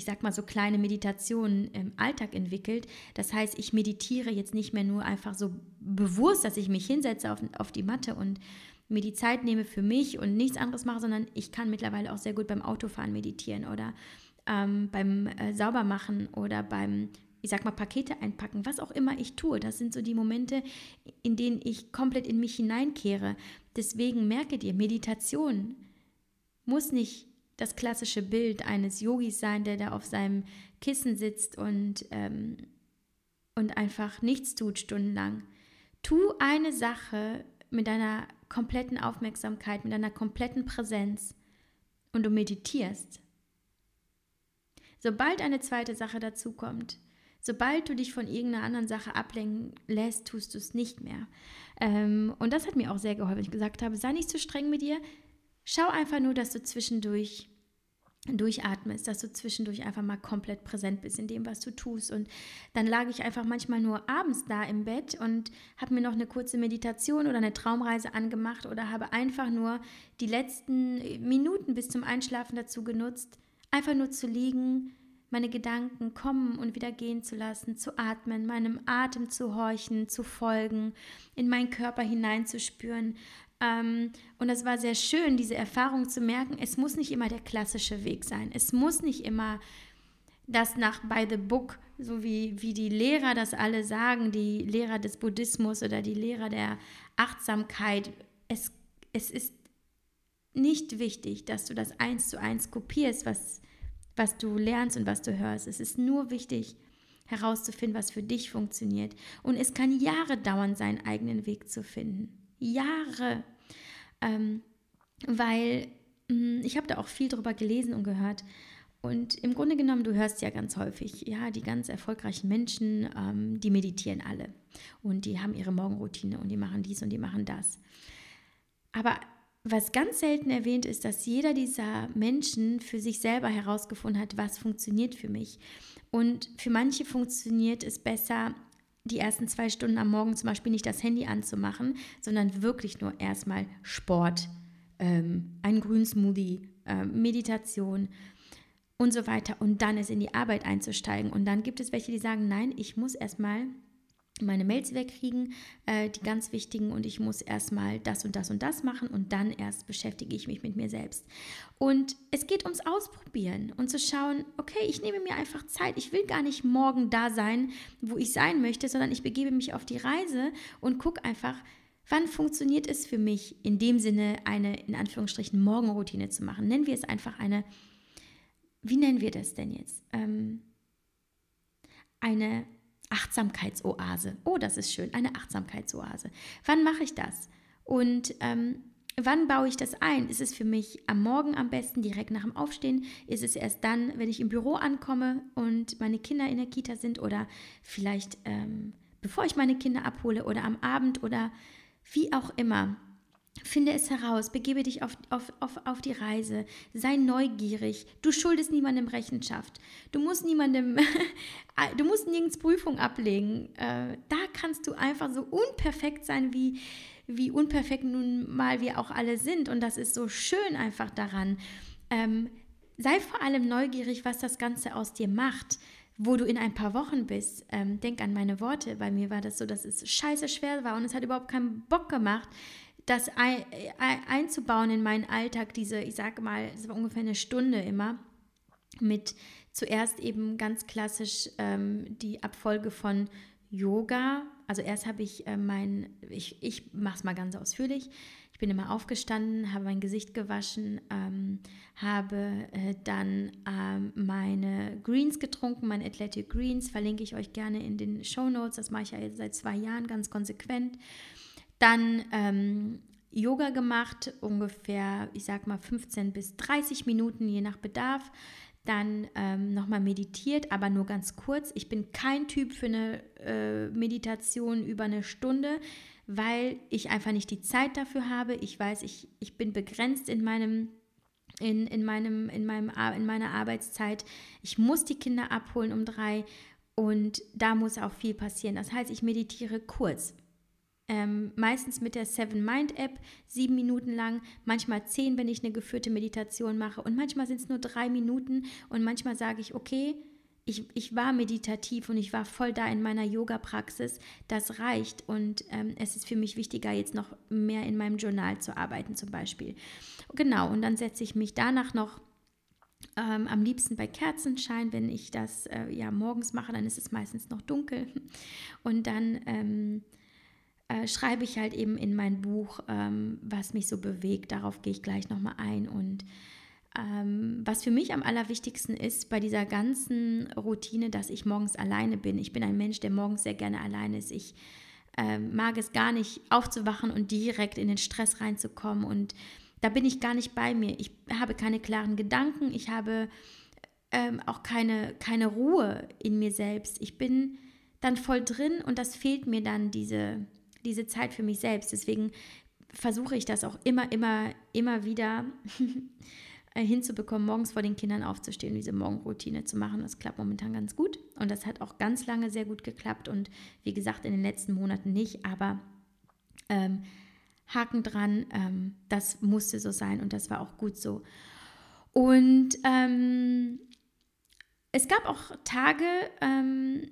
ich sag mal so kleine Meditationen im Alltag entwickelt. Das heißt, ich meditiere jetzt nicht mehr nur einfach so bewusst, dass ich mich hinsetze auf, auf die Matte und mir die Zeit nehme für mich und nichts anderes mache, sondern ich kann mittlerweile auch sehr gut beim Autofahren meditieren oder ähm, beim äh, Saubermachen oder beim, ich sag mal, Pakete einpacken, was auch immer ich tue. Das sind so die Momente, in denen ich komplett in mich hineinkehre. Deswegen merke dir, Meditation muss nicht das klassische Bild eines Yogis sein, der da auf seinem Kissen sitzt und, ähm, und einfach nichts tut stundenlang. Tu eine Sache mit deiner kompletten Aufmerksamkeit, mit deiner kompletten Präsenz und du meditierst. Sobald eine zweite Sache dazukommt, sobald du dich von irgendeiner anderen Sache ablenken lässt, tust du es nicht mehr. Ähm, und das hat mir auch sehr geholfen. Ich gesagt habe, sei nicht zu streng mit dir. Schau einfach nur, dass du zwischendurch durchatmest, dass du zwischendurch einfach mal komplett präsent bist in dem, was du tust. Und dann lag ich einfach manchmal nur abends da im Bett und habe mir noch eine kurze Meditation oder eine Traumreise angemacht oder habe einfach nur die letzten Minuten bis zum Einschlafen dazu genutzt, einfach nur zu liegen, meine Gedanken kommen und wieder gehen zu lassen, zu atmen, meinem Atem zu horchen, zu folgen, in meinen Körper hineinzuspüren, ähm, und es war sehr schön, diese Erfahrung zu merken, es muss nicht immer der klassische Weg sein. Es muss nicht immer das nach by the book, so wie, wie die Lehrer das alle sagen, die Lehrer des Buddhismus oder die Lehrer der Achtsamkeit. Es, es ist nicht wichtig, dass du das eins zu eins kopierst, was, was du lernst und was du hörst. Es ist nur wichtig, herauszufinden, was für dich funktioniert. Und es kann Jahre dauern, seinen eigenen Weg zu finden. Jahre. Ähm, weil mh, hm, ich habe da auch viel drüber gelesen und gehört. Und im Grunde genommen, du hörst ja ganz häufig, ja, die ganz erfolgreichen Menschen, ähm, die meditieren alle. Und die haben ihre Morgenroutine und die machen dies und die machen das. Aber was ganz selten erwähnt ist, dass jeder dieser Menschen für sich selber herausgefunden hat, was funktioniert für mich. Und für manche funktioniert es besser, die ersten zwei Stunden am Morgen zum Beispiel nicht das Handy anzumachen, sondern wirklich nur erstmal Sport, ähm, einen grünen Smoothie, äh, Meditation und so weiter und dann es in die Arbeit einzusteigen. Und dann gibt es welche, die sagen, nein, ich muss erstmal meine Mails wegkriegen, äh, die ganz wichtigen, und ich muss erstmal das und das und das machen und dann erst beschäftige ich mich mit mir selbst. Und es geht ums Ausprobieren und zu schauen, okay, ich nehme mir einfach Zeit. Ich will gar nicht morgen da sein, wo ich sein möchte, sondern ich begebe mich auf die Reise und gucke einfach, wann funktioniert es für mich, in dem Sinne eine, in Anführungsstrichen, Morgenroutine zu machen. Nennen wir es einfach eine, wie nennen wir das denn jetzt? Ähm, eine Achtsamkeitsoase. Oh, das ist schön, eine Achtsamkeitsoase. Wann mache ich das? Und ähm, wann baue ich das ein? Ist es für mich am Morgen am besten, direkt nach dem Aufstehen? Ist es erst dann, wenn ich im Büro ankomme und meine Kinder in der Kita sind? Oder vielleicht ähm, bevor ich meine Kinder abhole oder am Abend oder wie auch immer? Finde es heraus, begebe dich auf, auf, auf, auf die Reise, sei neugierig. Du schuldest niemandem Rechenschaft. Du musst niemandem, [laughs] du musst nirgends Prüfung ablegen. Äh, da kannst du einfach so unperfekt sein, wie, wie unperfekt nun mal wir auch alle sind. Und das ist so schön einfach daran. Ähm, sei vor allem neugierig, was das Ganze aus dir macht wo du in ein paar Wochen bist. Ähm, denk an meine Worte. Bei mir war das so, dass es scheiße schwer war und es hat überhaupt keinen Bock gemacht, das ein, ein, einzubauen in meinen Alltag, diese, ich sage mal, es war ungefähr eine Stunde immer, mit zuerst eben ganz klassisch ähm, die Abfolge von Yoga. Also erst habe ich äh, mein, ich, ich mache es mal ganz ausführlich. Ich bin immer aufgestanden, habe mein Gesicht gewaschen, ähm, habe äh, dann ähm, meine Greens getrunken, meine Athletic Greens, verlinke ich euch gerne in den Show Notes. Das mache ich ja seit zwei Jahren ganz konsequent. Dann ähm, Yoga gemacht, ungefähr, ich sag mal 15 bis 30 Minuten, je nach Bedarf. Dann ähm, nochmal meditiert, aber nur ganz kurz. Ich bin kein Typ für eine äh, Meditation über eine Stunde, weil ich einfach nicht die Zeit dafür habe. Ich weiß, ich, ich bin begrenzt in meinem in, in, meinem, in, meinem, in meiner Arbeitszeit. Ich muss die Kinder abholen um drei und da muss auch viel passieren. Das heißt, ich meditiere kurz, ähm, meistens mit der Seven Mind App, sieben Minuten lang, manchmal zehn, wenn ich eine geführte Meditation mache. Und manchmal sind es nur drei Minuten. Und manchmal sage ich, okay, ich, ich war meditativ und ich war voll da in meiner Yoga-Praxis, das reicht. Und ähm, es ist für mich wichtiger, jetzt noch mehr in meinem Journal zu arbeiten zum Beispiel. Genau, und dann setze ich mich danach noch ähm, am liebsten bei Kerzenschein, wenn ich das äh, ja morgens mache, dann ist es meistens noch dunkel. Und dann ähm, äh, schreibe ich halt eben in mein Buch, ähm, was mich so bewegt. Darauf gehe ich gleich nochmal ein. Und ähm, was für mich am allerwichtigsten ist bei dieser ganzen Routine, dass ich morgens alleine bin. Ich bin ein Mensch, der morgens sehr gerne alleine ist. Ich äh, mag es gar nicht aufzuwachen und direkt in den Stress reinzukommen. Und da bin ich gar nicht bei mir. Ich habe keine klaren Gedanken. Ich habe ähm, auch keine, keine Ruhe in mir selbst. Ich bin dann voll drin und das fehlt mir dann, diese, diese Zeit für mich selbst. Deswegen versuche ich das auch immer, immer, immer wieder [laughs] hinzubekommen, morgens vor den Kindern aufzustehen, diese Morgenroutine zu machen. Das klappt momentan ganz gut und das hat auch ganz lange sehr gut geklappt und wie gesagt in den letzten Monaten nicht, aber ähm, Haken dran, ähm, das musste so sein und das war auch gut so. Und ähm, es gab auch Tage, ähm,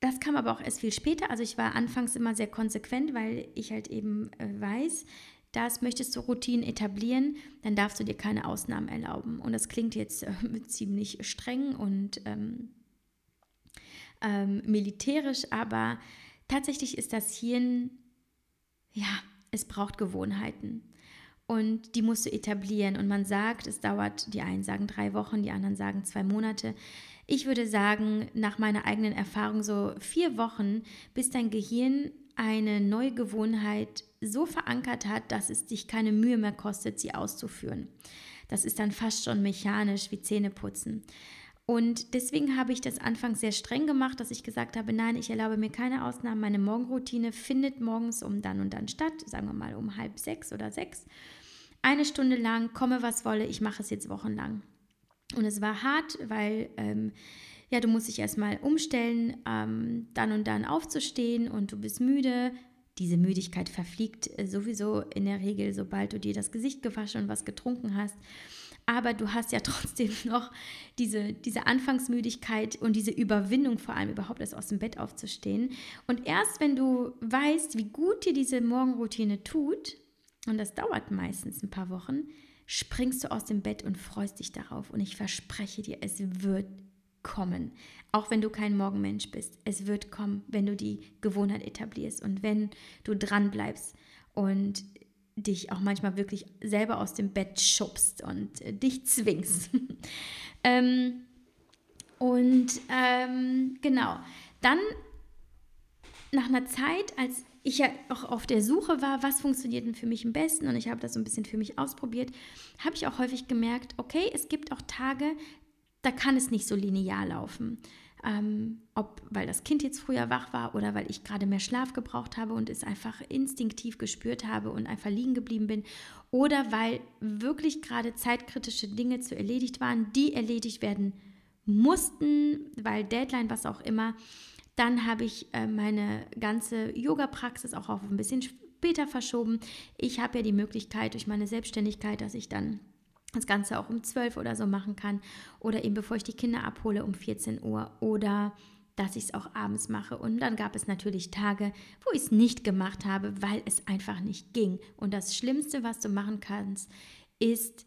das kam aber auch erst viel später. Also ich war anfangs immer sehr konsequent, weil ich halt eben äh, weiß, dass möchtest du Routinen etablieren, dann darfst du dir keine Ausnahmen erlauben. Und das klingt jetzt äh, [laughs] ziemlich streng und ähm, ähm, militärisch, aber tatsächlich ist das Hirn, ja, es braucht Gewohnheiten. Und die musst du etablieren. Und man sagt, es dauert, die einen sagen drei Wochen, die anderen sagen zwei Monate. Ich würde sagen, nach meiner eigenen Erfahrung so vier Wochen, bis dein Gehirn eine neue Gewohnheit so verankert hat, dass es dich keine Mühe mehr kostet, sie auszuführen. Das ist dann fast schon mechanisch wie Zähneputzen. Und deswegen habe ich das anfangs sehr streng gemacht, dass ich gesagt habe, nein, ich erlaube mir keine Ausnahmen. Meine Morgenroutine findet morgens um dann und dann statt, sagen wir mal um halb sechs oder sechs. Eine Stunde lang, komme was wolle, ich mache es jetzt wochenlang. Und es war hart, weil ähm, ja, du musst dich erstmal umstellen, ähm, dann und dann aufzustehen und du bist müde. Diese Müdigkeit verfliegt äh, sowieso in der Regel, sobald du dir das Gesicht gewaschen und was getrunken hast. Aber du hast ja [laughs] trotzdem noch diese, diese Anfangsmüdigkeit und diese Überwindung, vor allem überhaupt erst aus dem Bett aufzustehen. Und erst wenn du weißt, wie gut dir diese Morgenroutine tut, und das dauert meistens ein paar Wochen, springst du aus dem Bett und freust dich darauf. Und ich verspreche dir, es wird kommen. Auch wenn du kein Morgenmensch bist. Es wird kommen, wenn du die Gewohnheit etablierst und wenn du dran bleibst und dich auch manchmal wirklich selber aus dem Bett schubst und äh, dich zwingst. [laughs] ähm, und ähm, genau, Dann nach einer Zeit, als ich ja auch auf der Suche war, was funktioniert denn für mich am besten und ich habe das so ein bisschen für mich ausprobiert, habe ich auch häufig gemerkt, okay, es gibt auch Tage, da kann es nicht so linear laufen. Ähm, ob weil das Kind jetzt früher wach war oder weil ich gerade mehr Schlaf gebraucht habe und es einfach instinktiv gespürt habe und einfach liegen geblieben bin oder weil wirklich gerade zeitkritische Dinge zu erledigt waren, die erledigt werden mussten, weil Deadline, was auch immer. Dann habe ich äh, meine ganze Yoga-Praxis auch auf ein bisschen später verschoben. Ich habe ja die Möglichkeit durch meine Selbstständigkeit, dass ich dann das Ganze auch um 12 oder so machen kann oder eben bevor ich die Kinder abhole um 14 Uhr oder dass ich es auch abends mache. Und dann gab es natürlich Tage, wo ich es nicht gemacht habe, weil es einfach nicht ging. Und das Schlimmste, was du machen kannst, ist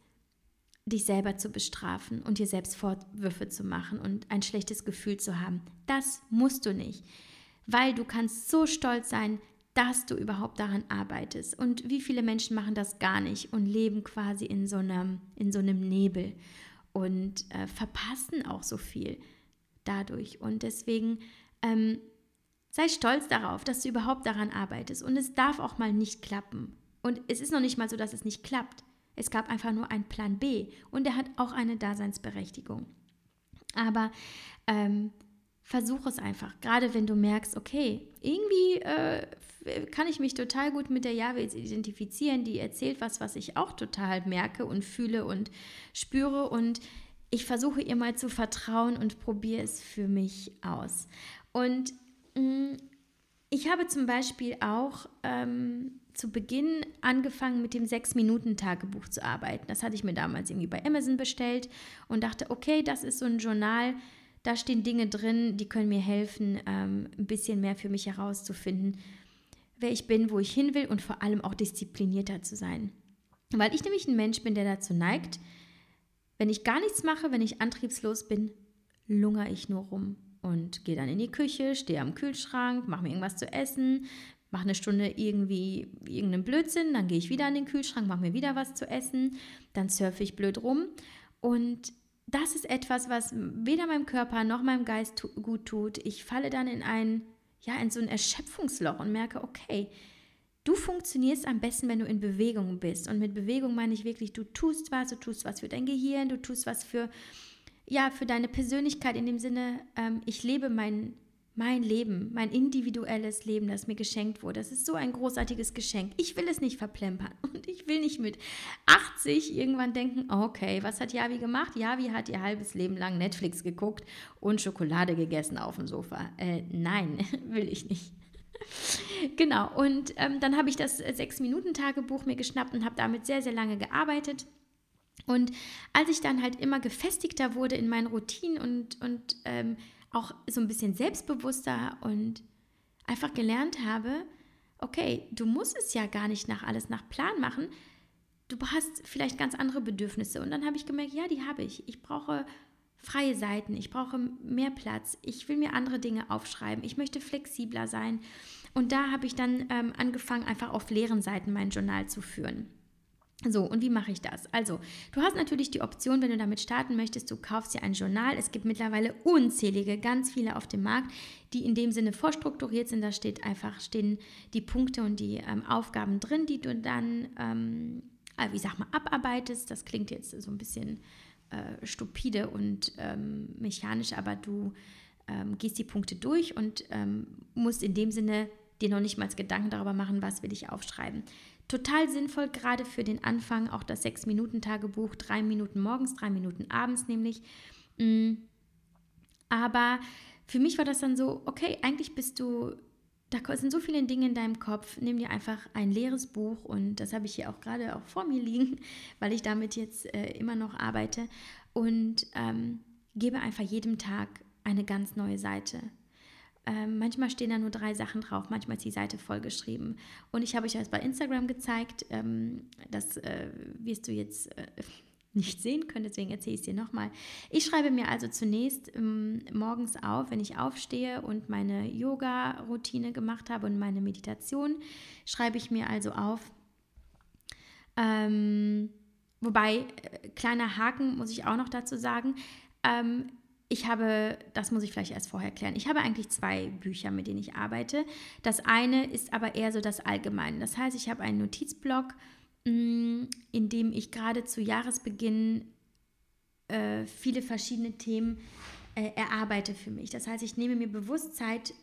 dich selber zu bestrafen und dir selbst Vorwürfe zu machen und ein schlechtes Gefühl zu haben. Das musst du nicht, weil du kannst so stolz sein, dass du überhaupt daran arbeitest. Und wie viele Menschen machen das gar nicht und leben quasi in so einem, in so einem Nebel und äh, verpassen auch so viel dadurch. Und deswegen ähm, sei stolz darauf, dass du überhaupt daran arbeitest. Und es darf auch mal nicht klappen. Und es ist noch nicht mal so, dass es nicht klappt. Es gab einfach nur einen Plan B und der hat auch eine Daseinsberechtigung. Aber ähm, versuch es einfach, gerade wenn du merkst, okay, irgendwie äh, kann ich mich total gut mit der Jahwe identifizieren, die erzählt was, was ich auch total merke und fühle und spüre und ich versuche ihr mal zu vertrauen und probiere es für mich aus. Und mh, mm, ich habe zum Beispiel auch ähm, zu Beginn angefangen mit dem 6-Minuten-Tagebuch zu arbeiten. Das hatte ich mir damals irgendwie bei Amazon bestellt und dachte, okay, das ist so ein Journal, da stehen Dinge drin, die können mir helfen, ähm, ein bisschen mehr für mich herauszufinden, wer ich bin, wo ich hin will und vor allem auch disziplinierter zu sein. Weil ich nämlich ein Mensch bin, der dazu neigt, wenn ich gar nichts mache, wenn ich antriebslos bin, lungere ich nur rum und gehe dann in die Küche, stehe am Kühlschrank, mache mir irgendwas zu essen, mache eine Stunde irgendwie irgendeinen Blödsinn, dann gehe ich wieder an den Kühlschrank, mache mir wieder was zu essen, dann surfe ich blöd rum und das ist etwas, was weder meinem Körper noch meinem Geist gut tut. Ich falle dann in ein ja, in so ein Erschöpfungsloch und merke, okay, du funktionierst am besten, wenn du in Bewegung bist. Und mit Bewegung meine ich wirklich, du tust was, du tust was für dein Gehirn, du tust was für, ja, für deine Persönlichkeit in dem Sinne, ähm, ich lebe mein mein Leben, mein individuelles Leben, das mir geschenkt wurde. Das ist so ein großartiges Geschenk. Ich will es nicht verplempern [laughs] und ich will nicht mit 80 irgendwann denken, okay, was hat Javi gemacht? Javi hat ihr halbes Leben lang Netflix geguckt und Schokolade gegessen auf dem Sofa. Äh, nein, [laughs] will ich nicht. [laughs] genau, und ähm, dann habe ich das Sechs-Minuten-Tagebuch mir geschnappt und habe damit sehr, sehr lange gearbeitet. Und als ich dann halt immer gefestigter wurde in meinen Routinen und, und ähm, auch so ein bisschen selbstbewusster und einfach gelernt habe, okay, du musst es ja gar nicht nach alles nach Plan machen. Du hast vielleicht ganz andere Bedürfnisse. Und dann habe ich gemerkt, ja, die habe ich. Ich brauche freie Seiten, ich brauche mehr Platz, ich will mir andere Dinge aufschreiben, ich möchte flexibler sein. Und da habe ich dann ähm, angefangen, einfach auf leeren Seiten mein Journal zu führen. So, und wie mache ich das? Also, du hast natürlich die Option, wenn du damit starten möchtest, du kaufst dir ein Journal. Es gibt mittlerweile unzählige, ganz viele auf dem Markt, die in dem Sinne vorstrukturiert sind. Da steht einfach, stehen die Punkte und die ähm, Aufgaben drin, die du dann, ähm, wie sag mal, abarbeitest. Das klingt jetzt so ein bisschen äh, stupide und ähm, mechanisch, aber du ähm, gehst die Punkte durch und ähm, musst in dem Sinne dir noch nicht mal Gedanken darüber machen, was will ich aufschreiben. Total sinnvoll, gerade für den Anfang, auch das 6-Minuten-Tagebuch, drei Minuten morgens, drei Minuten abends nämlich. Mm. Aber für mich war das dann so, okay, eigentlich bist du, da sind so viele Dinge in deinem Kopf, nimm dir einfach ein leeres Buch und das habe ich hier auch gerade auch vor mir liegen, [laughs] weil ich damit jetzt äh, immer noch arbeite und ähm, gebe einfach jedem Tag eine ganz neue Seite. Ähm, manchmal stehen da nur drei Sachen drauf, manchmal ist die Seite vollgeschrieben. Und ich habe euch das bei Instagram gezeigt. Ähm, das äh, wirst du jetzt äh, [laughs] nicht sehen können, deswegen erzähle ich es dir nochmal. Ich schreibe mir also zunächst ähm, morgens auf, wenn ich aufstehe und meine Yoga-Routine gemacht habe und meine Meditation, schreibe ich mir also auf. Ähm, wobei, äh, kleiner Haken muss ich auch noch dazu sagen, ähm, ich habe, das muss ich vielleicht erst vorher klären, ich habe eigentlich zwei Bücher, mit denen ich arbeite. Das eine ist aber eher so das Allgemeine. Das heißt, ich habe einen Notizblock, mm, in dem ich gerade zu Jahresbeginn äh, viele verschiedene Themen äh, erarbeite für mich. Das heißt, ich nehme mir bewusst Zeit,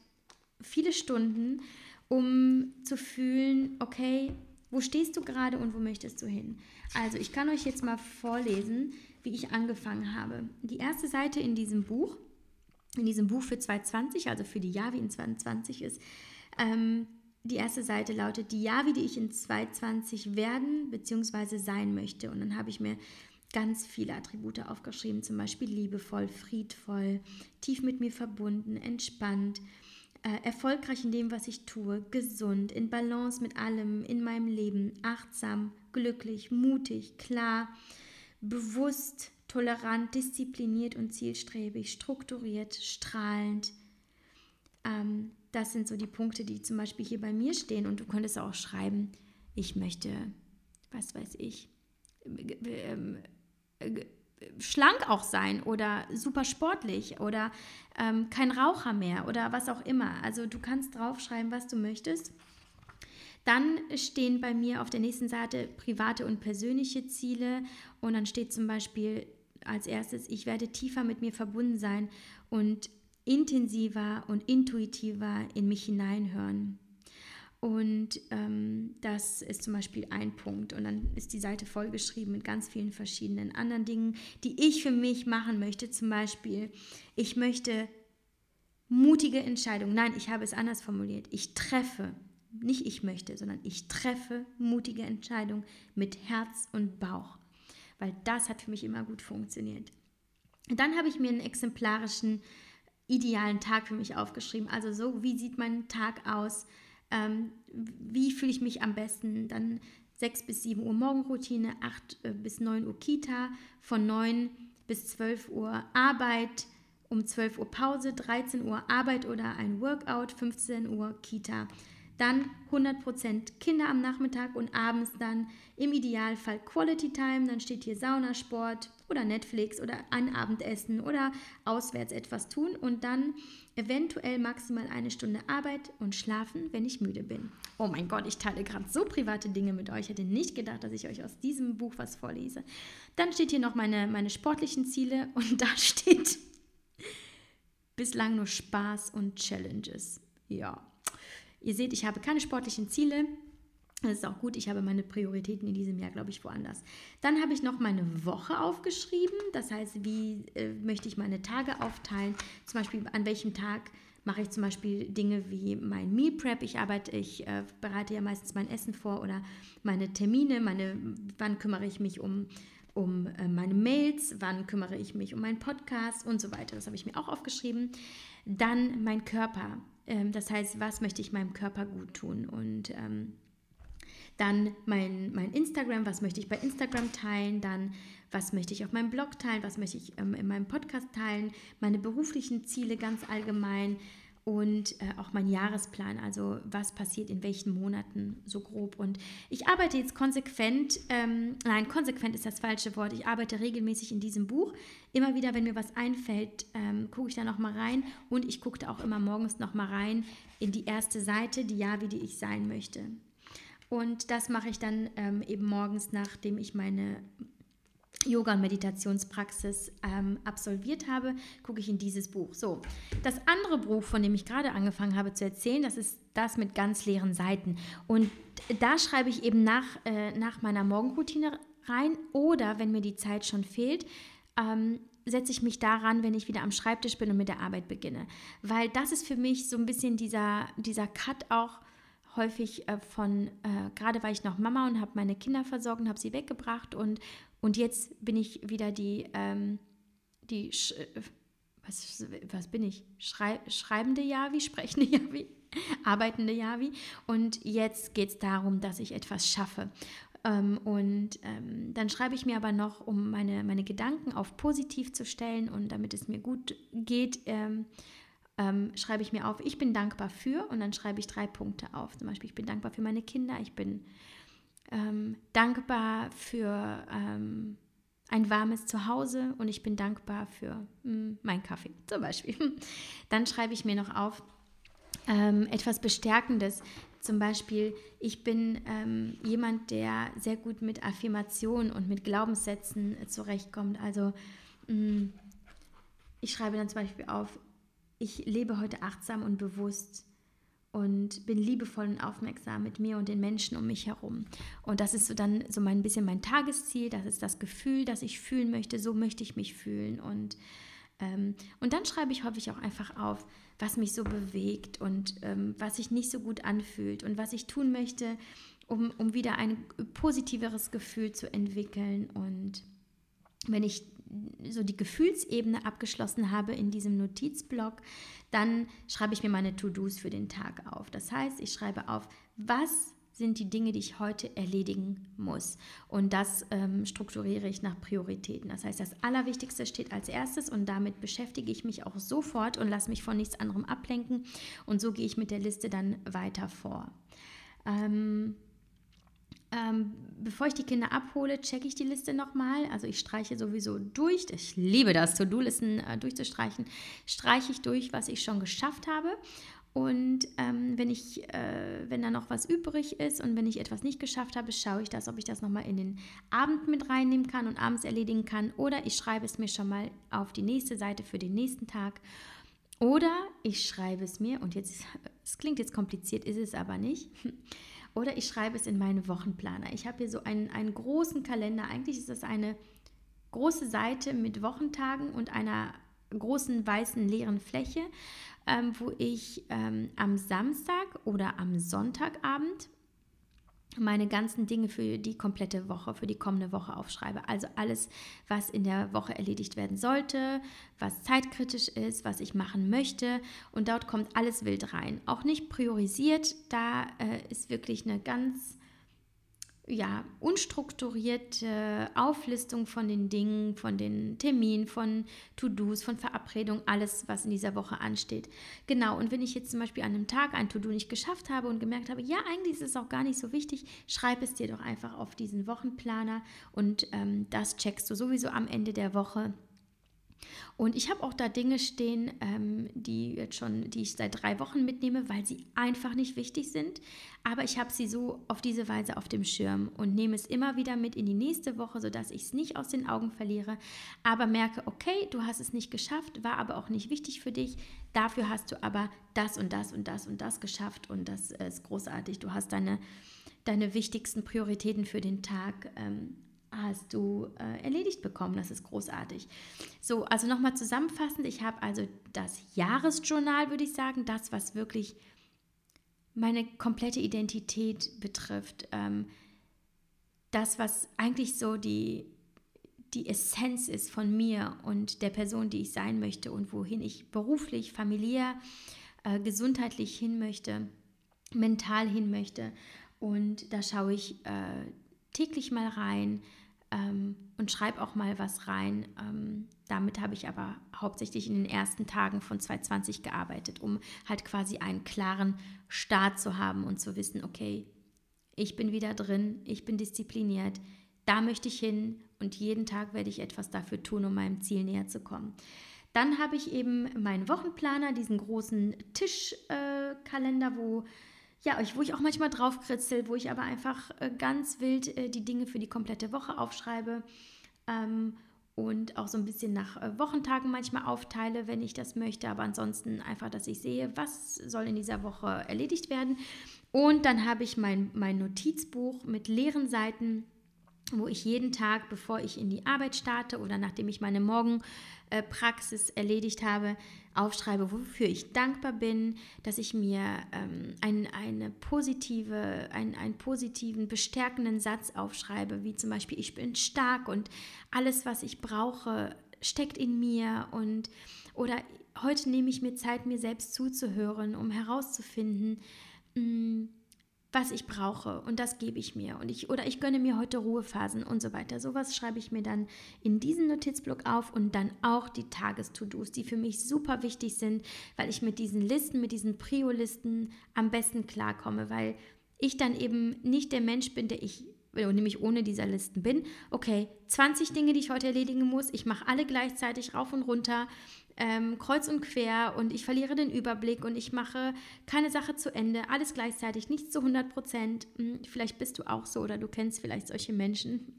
viele Stunden, um zu fühlen, okay, wo stehst du gerade und wo möchtest du hin? Also ich kann euch jetzt mal vorlesen, wie ich angefangen habe. Die erste Seite in diesem Buch, in diesem Buch für 2020, also für die Javi in 2020 ist, ähm, die erste Seite lautet die Javi, die ich in 2020 werden bzw. sein möchte. Und dann habe ich mir ganz viele Attribute aufgeschrieben, zum Beispiel liebevoll, friedvoll, tief mit mir verbunden, entspannt, äh, erfolgreich in dem, was ich tue, gesund, in Balance mit allem in meinem Leben, achtsam, glücklich, mutig, klar, bewusst, tolerant, diszipliniert und zielstrebig, strukturiert, strahlend. Ähm, das sind so die Punkte, die zum Beispiel hier bei mir stehen. Und du könntest auch schreiben, ich möchte, was weiß ich, ähm, äh, schlank auch sein oder super sportlich oder ähm, kein Raucher mehr oder was auch immer. Also du kannst draufschreiben, was du möchtest. Dann stehen bei mir auf der nächsten Seite private und persönliche Ziele und dann steht zum Beispiel als erstes, ich werde tiefer mit mir verbunden sein und intensiver und intuitiver in mich hineinhören. Und ähm, das ist zum Beispiel ein Punkt. Und dann ist die Seite vollgeschrieben mit ganz vielen verschiedenen anderen Dingen, die ich für mich machen möchte. Zum Beispiel, ich möchte mutige Entscheidungen. Nein, ich habe es anders formuliert. Ich treffe nicht ich möchte, sondern ich treffe mutige Entscheidungen mit Herz und Bauch, weil das hat für mich immer gut funktioniert. Dann habe ich mir einen exemplarischen, idealen Tag für mich aufgeschrieben. Also so, wie sieht mein Tag aus? Ähm, wie fühle ich mich am besten? Dann 6 bis 7 Uhr Morgenroutine, 8 äh, bis 9 Uhr Kita, von 9 bis 12 Uhr Arbeit, um 12 Uhr Pause, 13 Uhr Arbeit oder ein Workout, 15 Uhr Kita. Dann 100% Kinder am Nachmittag und abends dann im Idealfall Quality Time. Dann steht hier Saunasport oder Netflix oder ein Abendessen oder auswärts etwas tun und dann eventuell maximal eine Stunde Arbeit und schlafen, wenn ich müde bin. Oh mein Gott, ich teile gerade so private Dinge mit euch. Ich hätte nicht gedacht, dass ich euch aus diesem Buch was vorlese. Dann steht hier noch meine, meine sportlichen Ziele [laughs] und da steht [laughs] bislang nur Spaß und Challenges. Ja, Ihr seht, ich habe keine sportlichen Ziele. Das ist auch gut, ich habe meine Prioritäten in diesem Jahr, glaube ich, woanders. Dann habe ich noch meine Woche aufgeschrieben. Das heißt, wie äh, möchte ich meine Tage aufteilen? Zum Beispiel, an welchem Tag mache ich zum Beispiel Dinge wie mein Meal Prep. Ich arbeite, ich äh, bereite ja meistens mein Essen vor oder meine Termine, meine, wann kümmere ich mich um, um äh, meine Mails, wann kümmere ich mich um meinen Podcast und so weiter. Das habe ich mir auch aufgeschrieben. Dann mein Körper. Ähm, das heißt, was möchte ich meinem Körper gut tun? Und ähm, dann mein, mein Instagram, was möchte ich bei Instagram teilen? Dann, was möchte ich auf meinem Blog teilen? Was möchte ich ähm, in meinem Podcast teilen? Meine beruflichen Ziele ganz allgemein und äh, auch mein Jahresplan, also was passiert in welchen Monaten so grob. Und ich arbeite jetzt konsequent, ähm, nein, konsequent ist das falsche Wort, ich arbeite regelmäßig in diesem Buch. Immer wieder, wenn mir was einfällt, ähm, gucke ich da nochmal rein und ich gucke da auch immer morgens nochmal rein in die erste Seite, die Ja, wie die ich sein möchte. Und das mache ich dann ähm, eben morgens, nachdem ich meine Yoga- und Meditationspraxis ähm, absolviert habe, gucke ich in dieses Buch. So, das andere Buch, von dem ich gerade angefangen habe zu erzählen, das ist das mit ganz leeren Seiten. Und da schreibe ich eben nach, äh, nach meiner Morgenroutine rein oder wenn mir die Zeit schon fehlt, ähm, setze ich mich daran, wenn ich wieder am Schreibtisch bin und mit der Arbeit beginne. Weil das ist für mich so ein bisschen dieser, dieser Cut auch häufig äh, von, äh, gerade war ich noch Mama und habe meine Kinder versorgt und habe sie weggebracht und und jetzt bin ich wieder die, ähm, die was, was bin ich? Schrei schreibende Javi, [laughs] sprechende Javi, arbeitende Javi. Und jetzt geht es darum, dass ich etwas schaffe. Ähm, und ähm, dann schreibe ich mir aber noch, um meine, meine Gedanken auf positiv zu stellen und damit es mir gut geht, ähm, ähm, schreibe ich mir auf, ich bin dankbar für und dann schreibe ich drei Punkte auf. Zum Beispiel, ich bin dankbar für meine Kinder, ich bin ähm, dankbar für ähm, ein warmes Zuhause und ich bin dankbar für mh, hm, meinen Kaffee [laughs] zum Beispiel. Dann schreibe ich mir noch auf ähm, etwas Bestärkendes. Zum Beispiel, ich bin ähm, jemand, der sehr gut mit Affirmationen und mit Glaubenssätzen zurechtkommt. Also mh, hm, ich schreibe dann zum Beispiel auf, ich lebe heute achtsam und bewusst und bin liebevoll und aufmerksam mit mir und den Menschen um mich herum. Und das ist so dann so mein bisschen mein Tagesziel, das ist das Gefühl, das ich fühlen möchte, so möchte ich mich fühlen. Und, ähm, und dann schreibe ich häufig auch einfach auf, was mich so bewegt und ähm, was sich nicht so gut anfühlt und was ich tun möchte, um, um wieder ein positiveres Gefühl zu entwickeln. Und wenn ich so die Gefühlsebene abgeschlossen habe in diesem Notizblock, dann schreibe ich mir meine To-Dos für den Tag auf. Das heißt, ich schreibe auf, was sind die Dinge, die ich heute erledigen muss. Und das ähm, strukturiere ich nach Prioritäten. Das heißt, das Allerwichtigste steht als erstes und damit beschäftige ich mich auch sofort und lasse mich von nichts anderem ablenken. Und so gehe ich mit der Liste dann weiter vor. Ähm, ähm, bevor ich die Kinder abhole, checke ich die Liste nochmal. Also ich streiche sowieso durch. Ich liebe das, To-Do-Listen äh, durchzustreichen. Streiche ich durch, was ich schon geschafft habe. Und ähm, wenn, ich, äh, wenn da noch was übrig ist und wenn ich etwas nicht geschafft habe, schaue ich das, ob ich das nochmal in den Abend mit reinnehmen kann und abends erledigen kann. Oder ich schreibe es mir schon mal auf die nächste Seite für den nächsten Tag. Oder ich schreibe es mir, und jetzt, [laughs] es klingt jetzt kompliziert, ist es aber nicht. Oder ich schreibe es in meine Wochenplaner. Ich habe hier so einen, einen großen Kalender. Eigentlich ist das eine große Seite mit Wochentagen und einer großen weißen leeren Fläche, ähm, wo ich ähm, am Samstag oder am Sonntagabend meine ganzen Dinge für die komplette Woche, für die kommende Woche aufschreibe. Also alles, was in der Woche erledigt werden sollte, was zeitkritisch ist, was ich machen möchte. Und dort kommt alles wild rein. Auch nicht priorisiert. Da äh, ist wirklich eine ganz ja, unstrukturierte Auflistung von den Dingen, von den Terminen, von To-Dos, von Verabredungen, alles, was in dieser Woche ansteht. Genau, und wenn ich jetzt zum Beispiel an einem Tag ein To-Do nicht geschafft habe und gemerkt habe, ja, eigentlich ist es auch gar nicht so wichtig, schreib es dir doch einfach auf diesen Wochenplaner und ähm, das checkst du sowieso am Ende der Woche und ich habe auch da Dinge stehen, ähm, die jetzt schon, die ich seit drei Wochen mitnehme, weil sie einfach nicht wichtig sind. Aber ich habe sie so auf diese Weise auf dem Schirm und nehme es immer wieder mit in die nächste Woche, sodass ich es nicht aus den Augen verliere. Aber merke, okay, du hast es nicht geschafft, war aber auch nicht wichtig für dich. Dafür hast du aber das und das und das und das geschafft und das ist großartig. Du hast deine, deine wichtigsten Prioritäten für den Tag ähm, hast du äh, erledigt bekommen. Das ist großartig. So, also nochmal zusammenfassend, ich habe also das Jahresjournal, würde ich sagen, das, was wirklich meine komplette Identität betrifft. Ähm, das, was eigentlich so die, die Essenz ist von mir und der Person, die ich sein möchte und wohin ich beruflich, familiär, äh, gesundheitlich hin möchte, mental hin möchte. Und da schaue ich äh, täglich mal rein, ähm, und schreibe auch mal was rein. Ähm, damit habe ich aber hauptsächlich in den ersten Tagen von 2020 gearbeitet, um halt quasi einen klaren Start zu haben und zu wissen, okay, ich bin wieder drin, ich bin diszipliniert, da möchte ich hin und jeden Tag werde ich etwas dafür tun, um meinem Ziel näher zu kommen. Dann habe ich eben meinen Wochenplaner, diesen großen Tischkalender, äh, wo ja, wo ich auch manchmal drauf kritzel, wo ich aber einfach äh, ganz wild äh, die Dinge für die komplette Woche aufschreibe ähm, und auch so ein bisschen nach äh, Wochentagen manchmal aufteile, wenn ich das möchte, aber ansonsten einfach, dass ich sehe, was soll in dieser Woche erledigt werden. Und dann habe ich mein, mein Notizbuch mit leeren Seiten wo ich jeden Tag, bevor ich in die Arbeit starte oder nachdem ich meine Morgenpraxis erledigt habe, aufschreibe, wofür ich dankbar bin, dass ich mir ähm, ein, eine positive, ein, einen positiven, bestärkenden Satz aufschreibe, wie zum Beispiel, ich bin stark und alles, was ich brauche, steckt in mir und oder heute nehme ich mir Zeit, mir selbst zuzuhören, um herauszufinden, mh, mm, was ich brauche und das gebe ich mir. Und ich oder ich gönne mir heute Ruhephasen und so weiter. Sowas schreibe ich mir dann in diesen Notizblock auf und dann auch die Tages-To-Dos, die für mich super wichtig sind, weil ich mit diesen Listen, mit diesen Prio-Listen am besten klarkomme, weil ich dann eben nicht der Mensch bin, der ich nämlich ohne dieser Listen bin, okay, 20 Dinge, die ich heute erledigen muss, ich mache alle gleichzeitig rauf und runter, ähm, kreuz und quer und ich verliere den Überblick und ich mache keine Sache zu Ende, alles gleichzeitig, nichts zu 100 Prozent. Hm, vielleicht bist du auch so oder du kennst vielleicht solche Menschen.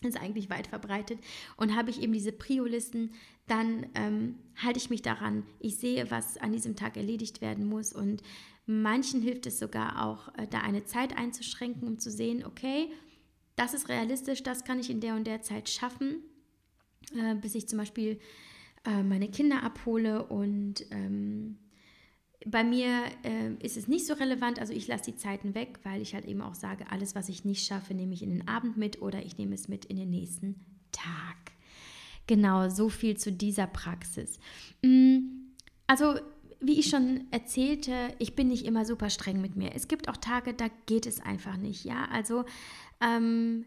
Ist eigentlich weit verbreitet. Und habe ich eben diese Prio-Listen, dann ähm, halte ich mich daran. Ich sehe, was an diesem Tag erledigt werden muss. Und manchen hilft es sogar auch, äh, da eine Zeit einzuschränken, um zu sehen, okay, das ist realistisch, das kann ich in der und der Zeit schaffen, äh, bis ich zum Beispiel äh, meine Kinder abhole. Und ähm, bei mir äh, ist es nicht so relevant, also ich lasse die Zeiten weg, weil ich halt eben auch sage, alles, was ich nicht schaffe, nehme ich in den Abend mit oder ich nehme es mit in den nächsten Tag. Genau, so viel zu dieser Praxis. Mm, also, wie ich schon erzählte, ich bin nicht immer super streng mit mir. Es gibt auch Tage, da geht es einfach nicht, ja. Also, ähm,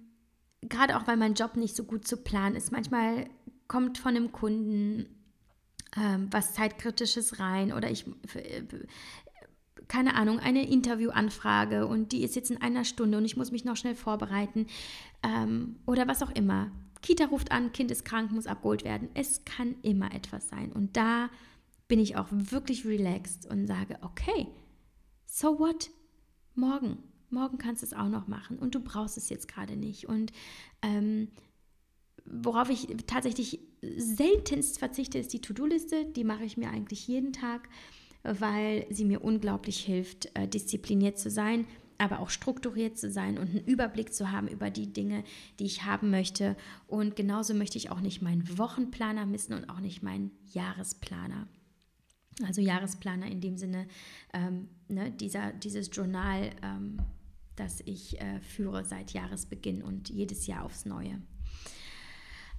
gerade auch, weil mein Job nicht so gut zu planen ist. Manchmal kommt von einem Kunden ähm, was Zeitkritisches rein oder ich, keine Ahnung, eine Interviewanfrage und die ist jetzt in einer Stunde und ich muss mich noch schnell vorbereiten ähm, oder was auch immer. Kita ruft an, Kind ist krank, muss abgeholt werden. Es kann immer etwas sein. Und da bin ich auch wirklich relaxed und sage, okay, so what? Morgen. Morgen kannst du es auch noch machen und du brauchst es jetzt gerade nicht. Und ähm, worauf ich tatsächlich seltenst verzichte, ist die To-Do-Liste. Die mache ich mir eigentlich jeden Tag, weil sie mir unglaublich hilft, äh, diszipliniert zu sein, aber auch strukturiert zu sein und einen Überblick zu haben über die Dinge, die ich haben möchte. Und genauso möchte ich auch nicht meinen Wochenplaner missen und auch nicht meinen Jahresplaner. Also Jahresplaner in dem Sinne, ähm, ne, dieser, dieses Journal, ähm, das ich äh, führe seit Jahresbeginn und jedes Jahr aufs Neue.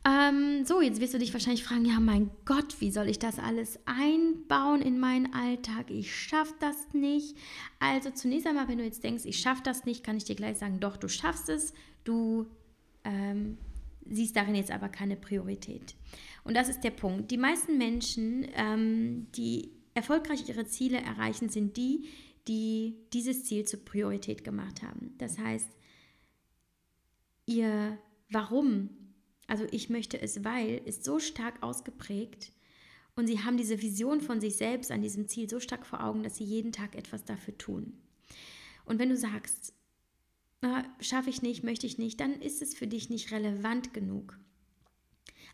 Ähm, so, jetzt wirst du dich wahrscheinlich fragen, ja mein Gott, wie soll ich das alles einbauen in meinen Alltag? Ich schaffe das nicht. Also zunächst einmal, wenn du jetzt denkst, ich schaffe das nicht, kann ich dir gleich sagen, doch, du schaffst es. Du ähm, siehst darin jetzt aber keine Priorität. Und das ist der Punkt. Die meisten Menschen, ähm, die erfolgreich ihre Ziele erreichen, sind die, die dieses Ziel zur Priorität gemacht haben. Das heißt, ihr Warum also ich möchte es, weil, ist so stark ausgeprägt und sie haben diese Vision von sich selbst an diesem Ziel so stark vor Augen, dass sie jeden Tag etwas dafür tun. Und wenn du sagst, schaffe ich nicht, möchte ich nicht, dann ist es für dich nicht relevant genug.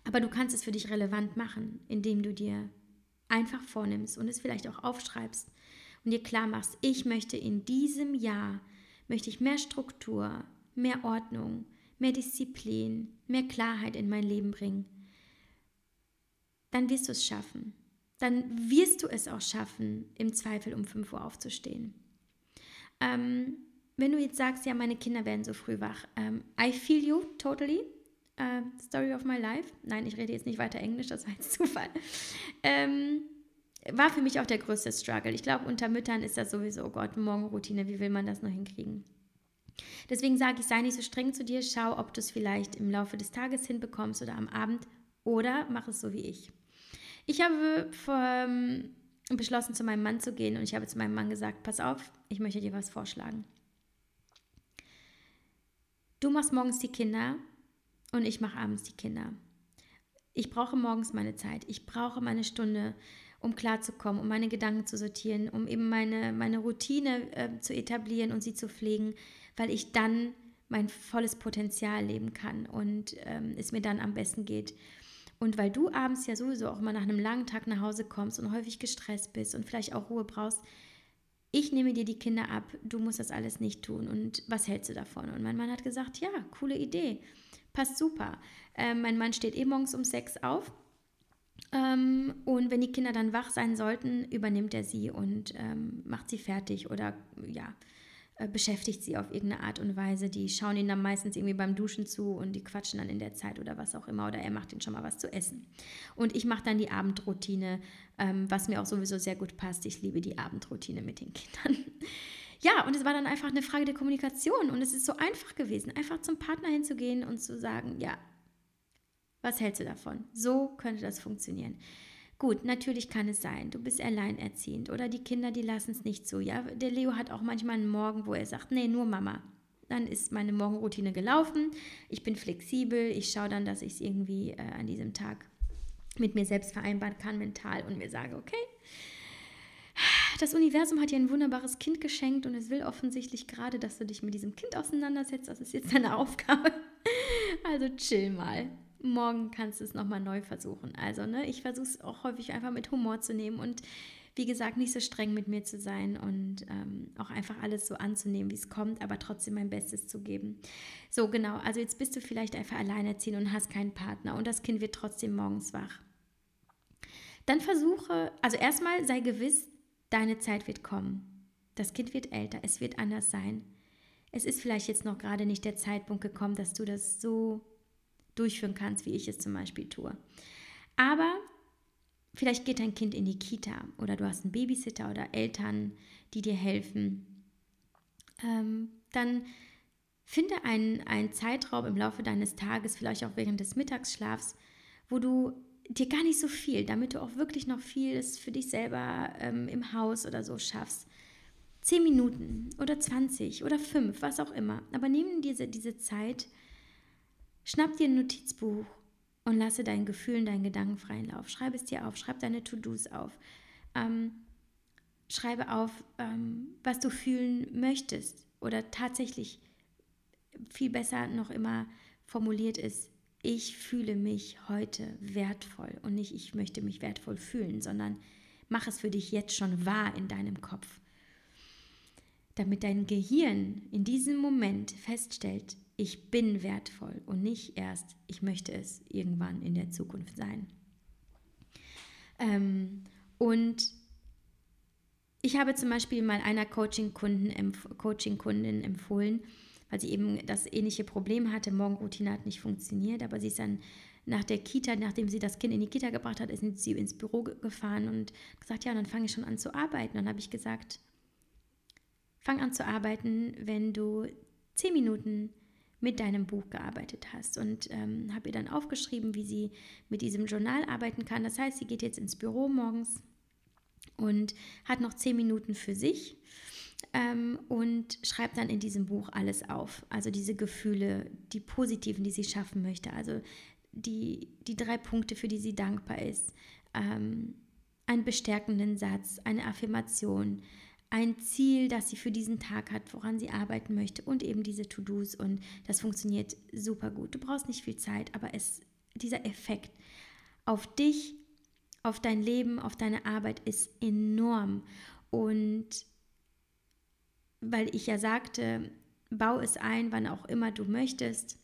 Aber du kannst es für dich relevant machen, indem du dir einfach vornimmst und es vielleicht auch aufschreibst und dir klar machst, ich möchte in diesem Jahr, möchte ich mehr Struktur, mehr Ordnung, mehr Disziplin, mehr Klarheit in mein Leben bringen, dann wirst du es schaffen. Dann wirst du es auch schaffen, im Zweifel um 5 Uhr aufzustehen. Ähm, wenn du jetzt sagst, ja, meine Kinder werden so früh wach, ähm, I feel you totally. Uh, story of my life. Nein, ich rede jetzt nicht weiter Englisch, das war jetzt [laughs] Zufall. Ähm, war für mich auch der größte Struggle. Ich glaube, unter Müttern ist das sowieso, oh Gott, Morgenroutine, wie will man das noch hinkriegen? Deswegen sage ich, sei nicht so streng zu dir, schau, ob du es vielleicht im Laufe des Tages hinbekommst oder am Abend oder mach es so wie ich. Ich habe ähm, beschlossen, zu meinem Mann zu gehen und ich habe zu meinem Mann gesagt, pass auf, ich möchte dir was vorschlagen. Du machst morgens die Kinder und ich mache abends die Kinder. Ich brauche morgens meine Zeit. Ich brauche meine Stunde, um klarzukommen, um meine Gedanken zu sortieren, um eben meine, meine Routine äh, zu etablieren und sie zu pflegen weil ich dann mein volles Potenzial leben kann und ähm, es mir dann am besten geht. Und weil du abends ja sowieso auch mal nach einem langen Tag nach Hause kommst und häufig gestresst bist und vielleicht auch Ruhe brauchst, ich nehme dir die Kinder ab, du musst das alles nicht tun. Und was hältst du davon? Und mein Mann hat gesagt, ja, coole Idee, passt super. Ähm, mein Mann steht eh morgens um sechs auf. Ähm, und wenn die Kinder dann wach sein sollten, übernimmt er sie und ähm, macht sie fertig oder ja, beschäftigt sie auf irgendeine Art und Weise. Die schauen ihn dann meistens irgendwie beim Duschen zu und die quatschen dann in der Zeit oder was auch immer. Oder er macht ihnen schon mal was zu essen. Und ich mache dann die Abendroutine, ähm, was mir auch sowieso sehr gut passt. Ich liebe die Abendroutine mit den Kindern. [laughs] Ja, und es war dann einfach eine Frage der Kommunikation. Und es ist so einfach gewesen, einfach zum Partner hinzugehen und zu sagen, ja, was hältst du davon? So könnte das funktionieren. Gut, natürlich kann es sein, du bist alleinerziehend oder die Kinder, die lassen es nicht so. Ja, der Leo hat auch manchmal einen Morgen, wo er sagt, nee, nur Mama. dann ist meine Morgenroutine gelaufen. Ich bin flexibel. Ich schaue dann, dass ich es irgendwie äh, an diesem Tag mit mir selbst vereinbaren kann, mental und mir sage, okay, das Universum hat dir ein wunderbares Kind geschenkt und es will offensichtlich gerade, dass du dich mit diesem Kind auseinandersetzt. Das ist jetzt deine Aufgabe. [laughs] Also chill mal. Morgen kannst du es nochmal neu versuchen. Also, ne, ich versuche es auch häufig einfach mit Humor zu nehmen und wie gesagt, nicht so streng mit mir zu sein und ähm, auch einfach alles so anzunehmen, wie es kommt, aber trotzdem mein Bestes zu geben. So, genau. Also jetzt bist du vielleicht einfach alleinerziehend und hast keinen Partner und das Kind wird trotzdem morgens wach. Dann versuche, also erstmal sei gewiss, deine Zeit wird kommen. Das Kind wird älter, es wird anders sein. Es ist vielleicht jetzt noch gerade nicht der Zeitpunkt gekommen, dass du das so durchführen kannst, wie ich es zum Beispiel tue. Aber Vielleicht geht dein Kind in die Kita oder du hast einen Babysitter oder Eltern, die dir helfen. Ähm, dann finde einen, einen Zeitraum im Laufe deines Tages, vielleicht auch während des Mittagsschlafs, wo du dir gar nicht so viel, damit du auch wirklich noch vieles für dich selber ähm, im Haus oder so schaffst. Zehn Minuten oder 20 oder fünf, was auch immer. Aber nimm diese, diese Zeit, schnapp dir ein Notizbuch und lasse deinen Gefühlen, deinen Gedanken freien Lauf. Schreibe es dir auf, schreib deine To-Dos auf. Ähm, schreibe auf, ähm, was du fühlen möchtest oder tatsächlich viel besser noch immer formuliert ist, ich fühle mich heute wertvoll und nicht ich möchte mich wertvoll fühlen, sondern mach es für dich jetzt schon wahr in deinem Kopf. Damit dein Gehirn in diesem Moment feststellt, ich bin wertvoll und nicht erst, ich möchte es irgendwann in der Zukunft sein. Ähm, und ich habe zum Beispiel mal einer Coaching-Kundin Coaching empfohlen, weil sie eben das ähnliche Problem hatte. Morgenroutine hat nicht funktioniert, aber sie ist dann nach der Kita, nachdem sie das Kind in die Kita gebracht hat, ist sie ins Büro gefahren und gesagt, ja, dann fange ich schon an zu arbeiten. Dann habe ich gesagt, fang an zu arbeiten, wenn du zehn Minuten mit deinem Buch gearbeitet hast. Und ähm, habe ihr dann aufgeschrieben, wie sie mit diesem Journal arbeiten kann. Das heißt, sie geht jetzt ins Büro morgens und hat noch zehn Minuten für sich ähm, und schreibt dann in diesem Buch alles auf. Also diese Gefühle, die positiven, die sie schaffen möchte. Also die, die drei Punkte, für die sie dankbar ist. Ähm, einen bestärkenden Satz, eine Affirmation, ein Ziel, das sie für diesen Tag hat, woran sie arbeiten möchte und eben diese To-Dos und das funktioniert super gut. Du brauchst nicht viel Zeit, aber es, dieser Effekt auf dich, auf dein Leben, auf deine Arbeit ist enorm und weil ich ja sagte, bau es ein, wann auch immer du möchtest.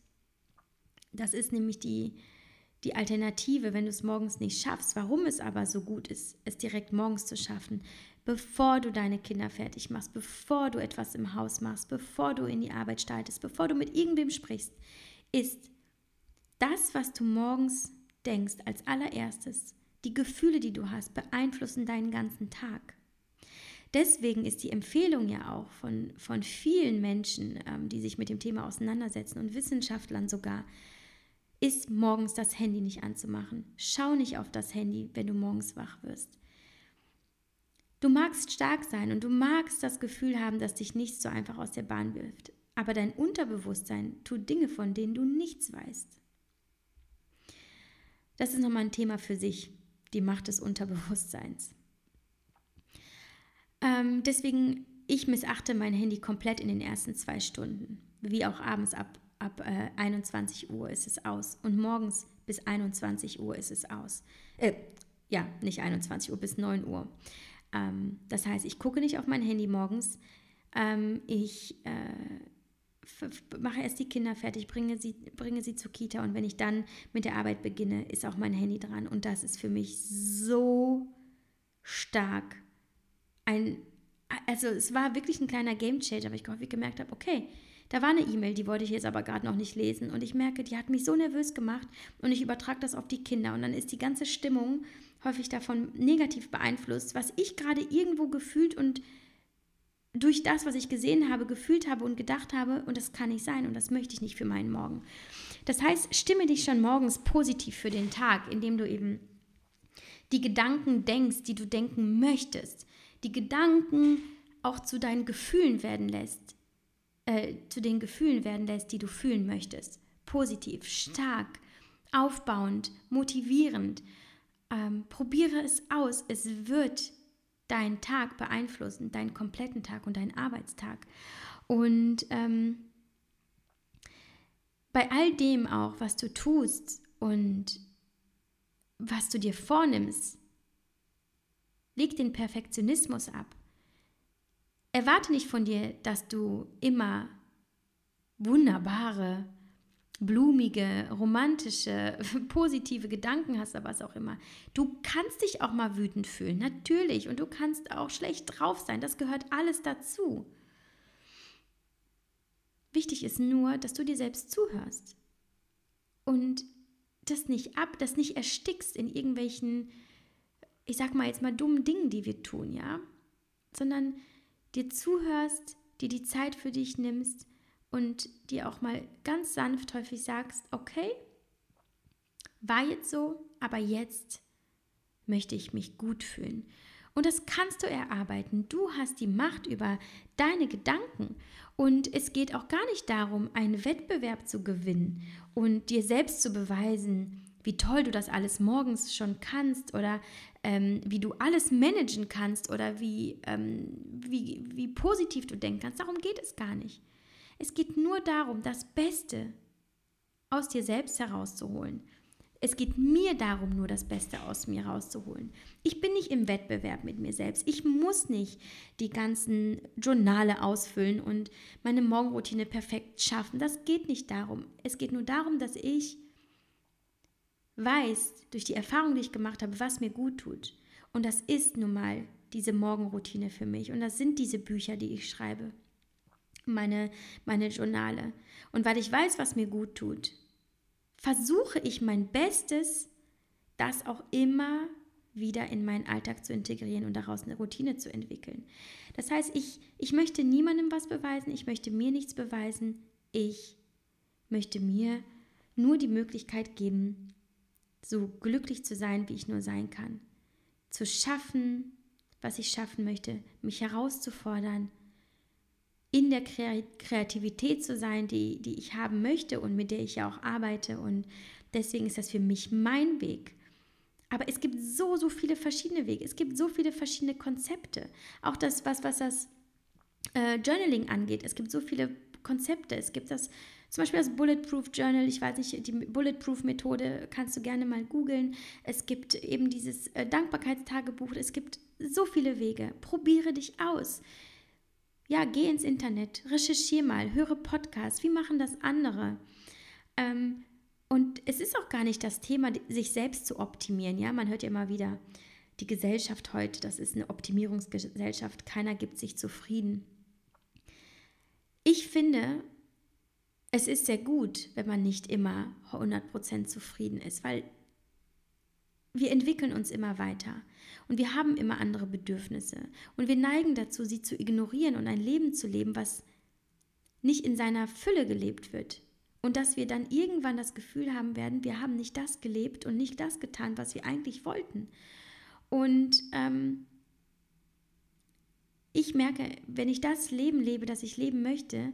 Das ist nämlich die, die Alternative, wenn du es morgens nicht schaffst. Warum es aber so gut ist, es direkt morgens zu schaffen, bevor du deine Kinder fertig machst, bevor du etwas im Haus machst, bevor du in die Arbeit startest, bevor du mit irgendwem sprichst, ist das, was du morgens denkst, als allererstes, die Gefühle, die du hast, beeinflussen deinen ganzen Tag. Deswegen ist die Empfehlung ja auch von, von vielen Menschen, ähm, die sich mit dem Thema auseinandersetzen und Wissenschaftlern sogar, ist morgens das Handy nicht anzumachen. Schau nicht auf das Handy, wenn du morgens wach wirst. Du magst stark sein und du magst das Gefühl haben, dass dich nichts so einfach aus der Bahn wirft. Aber dein Unterbewusstsein tut Dinge, von denen du nichts weißt. Das ist nochmal ein Thema für sich, die Macht des Unterbewusstseins. Ähm, deswegen, ich missachte mein Handy komplett in den ersten zwei Stunden. Wie auch abends ab, ab äh, 21 Uhr ist es aus. Und morgens bis 21 Uhr ist es aus. Äh, ja, nicht 21 Uhr, bis 9 Uhr. Ähm, das heißt, ich gucke nicht auf mein Handy morgens. Ähm, ich äh, mache erst die Kinder fertig, bringe sie, bringe sie zur Kita und wenn ich dann mit der Arbeit beginne, ist auch mein Handy dran. Und das ist für mich so stark. Ein, also es war wirklich ein kleiner Game Changer, weil ich häufig gemerkt habe, okay, da war eine E-Mail, die wollte ich jetzt aber gerade noch nicht lesen. Und ich merke, die hat mich so nervös gemacht und ich übertrage das auf die Kinder. Und dann ist die ganze Stimmung häufig davon negativ beeinflusst, was ich gerade irgendwo gefühlt und durch das, was ich gesehen habe, gefühlt habe und gedacht habe, und das kann nicht sein und das möchte ich nicht für meinen Morgen. Das heißt, stimme dich schon morgens positiv für den Tag, indem du eben die Gedanken denkst, die du denken möchtest, die Gedanken auch zu deinen Gefühlen werden lässt. äh, zu den Gefühlen werden lässt, die du fühlen möchtest. Positiv, stark, aufbauend, motivierend. Ähm, probiere es aus. Es wird deinen Tag beeinflussen, deinen kompletten Tag und deinen Arbeitstag. Und ähm, bei all dem auch, was du tust und was du dir vornimmst, leg den Perfektionismus ab. Erwarte nicht von dir, dass du immer wunderbare, blumige, romantische, [laughs] positive Gedanken hast oder was auch immer. Du kannst dich auch mal wütend fühlen, natürlich. Und du kannst auch schlecht drauf sein. Das gehört alles dazu. Wichtig ist nur, dass du dir selbst zuhörst und das nicht ab, das nicht erstickst in irgendwelchen, ich sag mal jetzt mal dummen Dingen, die wir tun, ja, sondern dir zuhörst, dir die Zeit für dich nimmst und dir auch mal ganz sanft häufig sagst, okay, war jetzt so, aber jetzt möchte ich mich gut fühlen. Und das kannst du erarbeiten. Du hast die Macht über deine Gedanken. Und es geht auch gar nicht darum, einen Wettbewerb zu gewinnen und dir selbst zu beweisen, wie toll du das alles morgens schon kannst oder ähm, wie du alles managen kannst oder wie, ähm, wie, wie positiv du denken kannst. Darum geht es gar nicht. Es geht nur darum, das Beste aus dir selbst herauszuholen. Es geht mir darum, nur das Beste aus mir rauszuholen. Ich bin nicht im Wettbewerb mit mir selbst. Ich muss nicht die ganzen Journale ausfüllen und meine Morgenroutine perfekt schaffen. Das geht nicht darum. Es geht nur darum, dass ich weiß, durch die Erfahrung, die ich gemacht habe, was mir gut tut. Und das ist nun mal diese Morgenroutine für mich. Und das sind diese Bücher, die ich schreibe. Meine, meine Journale. Und weil ich weiß, was mir gut tut, versuche ich mein Bestes, das auch immer wieder in meinen Alltag zu integrieren und daraus eine Routine zu entwickeln. Das heißt, ich, ich möchte niemandem was beweisen, ich möchte mir nichts beweisen, ich möchte mir nur die Möglichkeit geben, so glücklich zu sein, wie ich nur sein kann. Zu schaffen, was ich schaffen möchte, mich herauszufordern, in der Kreativität zu sein, die, die ich haben möchte und mit der ich ja auch arbeite. Und deswegen ist das für mich mein Weg. Aber es gibt so, so viele verschiedene Wege. Es gibt so viele verschiedene Konzepte. Auch das, was, was das äh, Journaling angeht. Es gibt so viele Konzepte. Es gibt das, zum Beispiel das Bulletproof Journal. Ich weiß nicht, die Bulletproof-Methode kannst du gerne mal googeln. Es gibt eben dieses äh, Dankbarkeitstagebuch. Es gibt so viele Wege. Probiere dich aus ja, geh ins Internet, recherchiere mal, höre Podcasts, wie machen das andere? Ähm, und es ist auch gar nicht das Thema, sich selbst zu optimieren. Ja, man hört ja immer wieder, die Gesellschaft heute, das ist eine Optimierungsgesellschaft, keiner gibt sich zufrieden. Ich finde, es ist sehr gut, wenn man nicht immer 100% zufrieden ist, weil wir entwickeln uns immer weiter und wir haben immer andere Bedürfnisse und wir neigen dazu, sie zu ignorieren und ein Leben zu leben, was nicht in seiner Fülle gelebt wird. Und dass wir dann irgendwann das Gefühl haben werden, wir haben nicht das gelebt und nicht das getan, was wir eigentlich wollten. Und ähm, ich merke, wenn ich das Leben lebe, das ich leben möchte,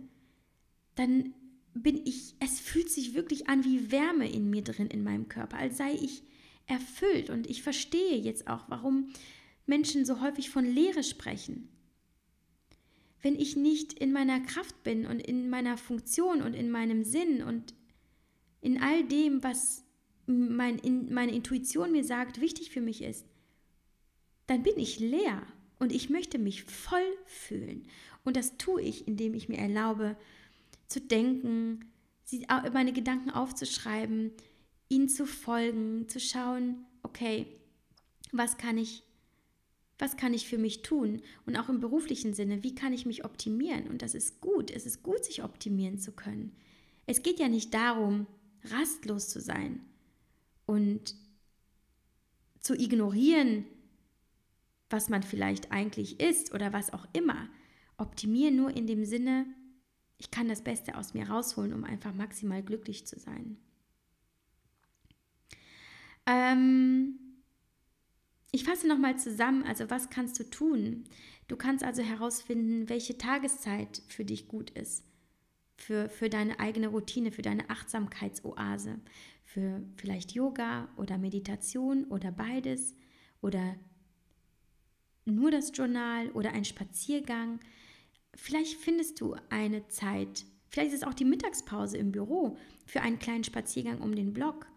dann bin ich, es fühlt sich wirklich an wie Wärme in mir drin, in meinem Körper, als sei ich erfüllt. Und ich verstehe jetzt auch, warum Menschen so häufig von Leere sprechen. Wenn ich nicht in meiner Kraft bin und in meiner Funktion und in meinem Sinn und in all dem, was mein, in, meine Intuition mir sagt, wichtig für mich ist, dann bin ich leer und ich möchte mich voll fühlen. Und das tue ich, indem ich mir erlaube, zu denken, meine Gedanken aufzuschreiben, ihnen zu folgen, zu schauen, okay, was kann ich, was kann ich für mich tun? Und auch im beruflichen Sinne, wie kann ich mich optimieren? Und das ist gut. Es ist gut, sich optimieren zu können. Es geht ja nicht darum, rastlos zu sein und zu ignorieren, was man vielleicht eigentlich ist oder was auch immer. Optimieren nur in dem Sinne, ich kann das Beste aus mir rausholen, um einfach maximal glücklich zu sein. Ähm, ich fasse nochmal zusammen, also was kannst du tun? Du kannst also herausfinden, welche Tageszeit für dich gut ist. für, für deine eigene Routine, für deine Achtsamkeitsoase, für vielleicht Yoga oder Meditation oder beides oder nur das Journal oder ein Spaziergang. Vielleicht findest du eine Zeit, vielleicht ist es auch die Mittagspause im Büro für einen kleinen Spaziergang um den Block,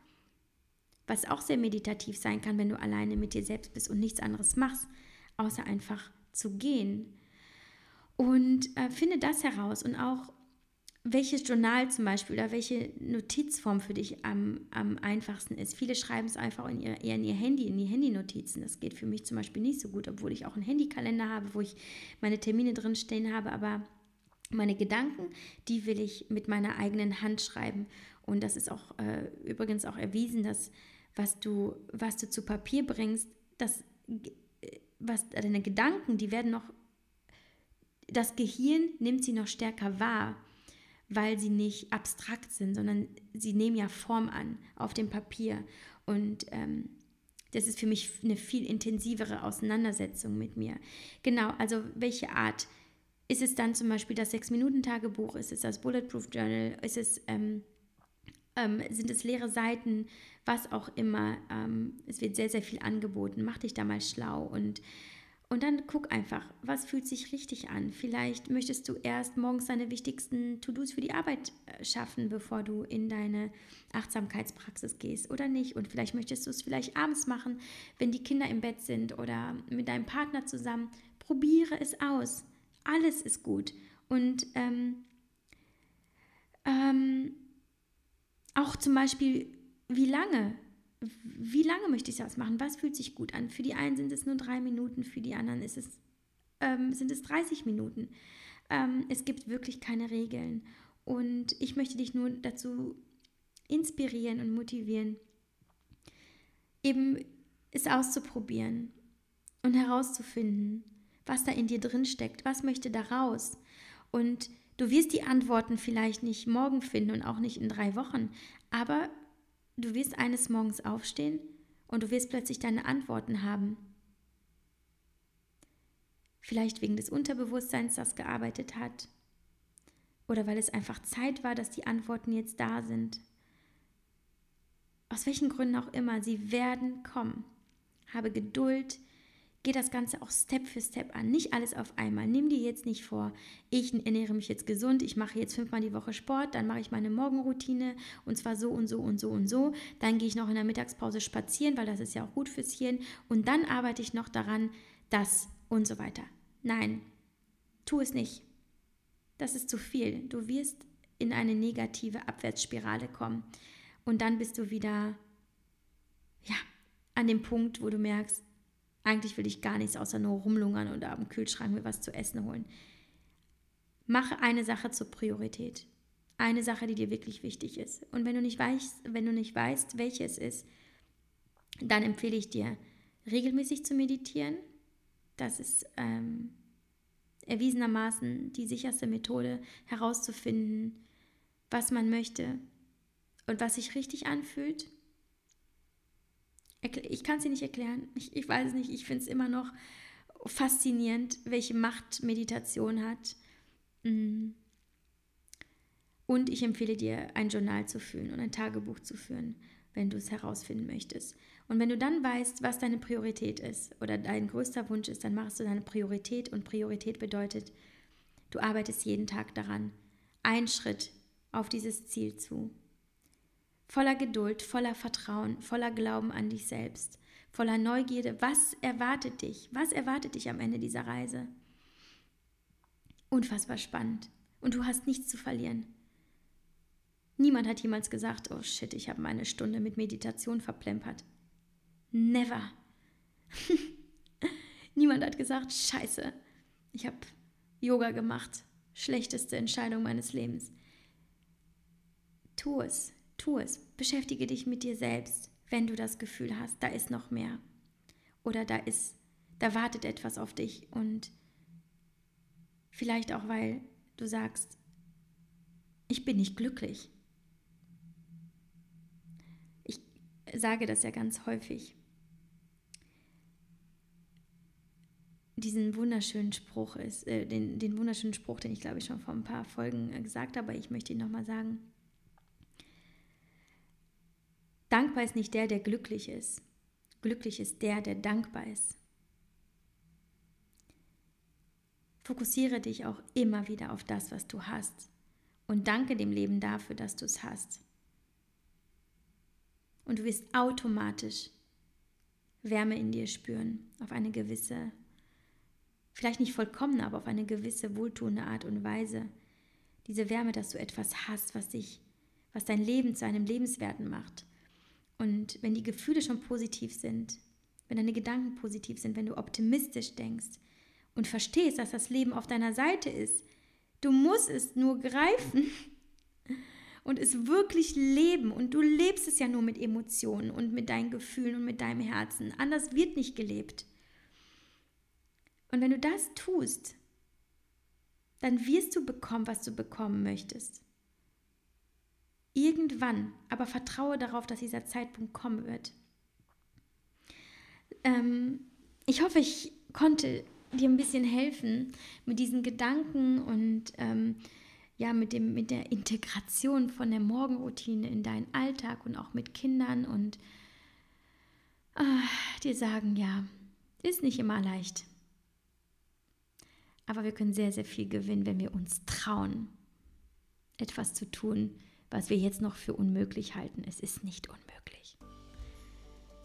was auch sehr meditativ sein kann, wenn du alleine mit dir selbst bist und nichts anderes machst, außer einfach zu gehen. Und äh, finde das heraus und auch welches Journal zum Beispiel oder welche Notizform für dich am, am einfachsten ist. Viele schreiben es einfach in ihr, eher in ihr Handy, in die Handynotizen. Das geht für mich zum Beispiel nicht so gut, obwohl ich auch einen Handykalender habe, wo ich meine Termine drin stehen habe, aber meine Gedanken, die will ich mit meiner eigenen Hand schreiben. Und das ist auch äh, übrigens auch erwiesen, dass was du, was du zu Papier bringst, das, was deine Gedanken, die werden noch, das Gehirn nimmt sie noch stärker wahr weil sie nicht abstrakt sind, sondern sie nehmen ja Form an auf dem Papier. Und ähm, das ist für mich eine viel intensivere Auseinandersetzung mit mir. Genau, also welche Art? Ist es dann zum Beispiel das Sechs-Minuten-Tagebuch? Ist es das Bulletproof Journal? Ist es, ähm, ähm, sind es leere Seiten? Was auch immer. Ähm, es wird sehr, sehr viel angeboten. Mach dich da mal schlau und und dann guck einfach, was fühlt sich richtig an. Vielleicht möchtest du erst morgens deine wichtigsten To-Dos für die Arbeit äh, schaffen, bevor du in deine Achtsamkeitspraxis gehst oder nicht. Und vielleicht möchtest du es vielleicht abends machen, wenn die Kinder im Bett sind oder mit deinem Partner zusammen. Probiere es aus. Alles ist gut. Und ähm, ähm, auch zum Beispiel, wie lange wie lange möchte ich das machen? Was fühlt sich gut an? Für die einen sind es nur drei Minuten, für die anderen ist es, ähm, sind es 30 Minuten. Ähm, es gibt wirklich keine Regeln. Und ich möchte dich nur dazu inspirieren und motivieren, eben es auszuprobieren und herauszufinden, was da in dir drin steckt, was möchte da raus. Und du wirst die Antworten vielleicht nicht morgen finden und auch nicht in drei Wochen, aber Du wirst eines Morgens aufstehen und du wirst plötzlich deine Antworten haben. Vielleicht wegen des Unterbewusstseins, das gearbeitet hat. Oder weil es einfach Zeit war, dass die Antworten jetzt da sind. Aus welchen Gründen auch immer, sie werden kommen. Habe Geduld, Geh das Ganze auch Step für Step an, nicht alles auf einmal. Nimm dir jetzt nicht vor, ich ernähre mich jetzt gesund, ich mache jetzt fünfmal die Woche Sport, dann mache ich meine Morgenroutine und zwar so und so und so und so. Dann gehe ich noch in der Mittagspause spazieren, weil das ist ja auch gut fürs Hirn. Und dann arbeite ich noch daran, das und so weiter. Nein, tu es nicht. Das ist zu viel. Du wirst in eine negative Abwärtsspirale kommen. Und dann bist du wieder, ja, an dem Punkt, wo du merkst, eigentlich will ich gar nichts außer nur rumlungern oder am Kühlschrank mir was zu essen holen. Mache eine Sache zur Priorität. Eine Sache, die dir wirklich wichtig ist. Und wenn du nicht weißt, wenn du nicht weißt, welche es ist, dann empfehle ich dir, regelmäßig zu meditieren. Das ist ähm, erwiesenermaßen die sicherste Methode, herauszufinden, was man möchte und was sich richtig anfühlt ich kann es dir nicht erklären. Ich, ich weiß es nicht. Ich finde es immer noch faszinierend, welche Macht Meditation hat. Mm. Und ich empfehle dir, ein Journal zu führen und ein Tagebuch zu führen, wenn du es herausfinden möchtest. Und wenn du dann weißt, was deine Priorität ist oder dein größter Wunsch ist, dann machst du deine Priorität. Und Priorität bedeutet, du arbeitest jeden Tag daran, einen Schritt auf dieses Ziel zu voller Geduld, voller Vertrauen, voller Glauben an dich selbst, voller Neugierde. Was erwartet dich? Was erwartet dich am Ende dieser Reise? Unfassbar spannend. Und du hast nichts zu verlieren. Niemand hat jemals gesagt, oh shit, ich habe meine Stunde mit Meditation verplempert. Never. [laughs] Niemand hat gesagt, scheiße, ich habe Yoga gemacht. Schlechteste Entscheidung meines Lebens. Tu es. Tu es. Beschäftige dich mit dir selbst, wenn du das Gefühl hast, da ist noch mehr. Oder da ist, da wartet etwas auf dich und vielleicht auch, weil du sagst, ich bin nicht glücklich. Ich sage das ja ganz häufig. diesen wunderschönen Spruch ist, äh, den, den wunderschönen Spruch, den ich glaube ich schon vor ein paar Folgen äh, gesagt habe, ich möchte ihn nochmal sagen. Dankbar ist nicht der, der glücklich ist. Glücklich ist der, der dankbar ist. Fokussiere dich auch immer wieder auf das, was du hast und danke dem Leben dafür, dass du es hast. Und du wirst automatisch Wärme in dir spüren, auf eine gewisse, vielleicht nicht vollkommene, aber auf eine gewisse wohltuende Art und Weise. Diese Wärme, dass du etwas hast, was dich, was dein Leben zu einem Lebenswerten macht. Und wenn die Gefühle schon positiv sind, wenn deine Gedanken positiv sind, wenn du optimistisch denkst und verstehst, dass das Leben auf deiner Seite ist, du musst es nur greifen [laughs] und es wirklich leben. Und du lebst es ja nur mit Emotionen und mit deinen Gefühlen und mit deinem Herzen. Anders wird nicht gelebt. Und wenn du das tust, dann wirst du bekommen, was du bekommen möchtest. Irgendwann, aber vertraue darauf, dass dieser Zeitpunkt kommen wird. Ähm, ich hoffe, ich konnte dir ein bisschen helfen mit diesen Gedanken und ähm, ja, mit, dem, mit der Integration von der Morgenroutine in deinen Alltag und auch mit Kindern und äh, dir sagen, ja, ist nicht immer leicht. Aber wir können sehr, sehr viel gewinnen, wenn wir uns trauen, etwas zu tun, was wir jetzt noch für unmöglich halten. Es ist nicht unmöglich.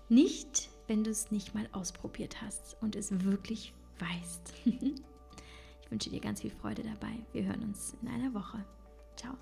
Nicht, wenn du es nicht mal ausprobiert hast und es wirklich weißt. [laughs] Ich wünsche dir ganz viel Freude dabei. Wir hören uns in einer Woche. Ciao.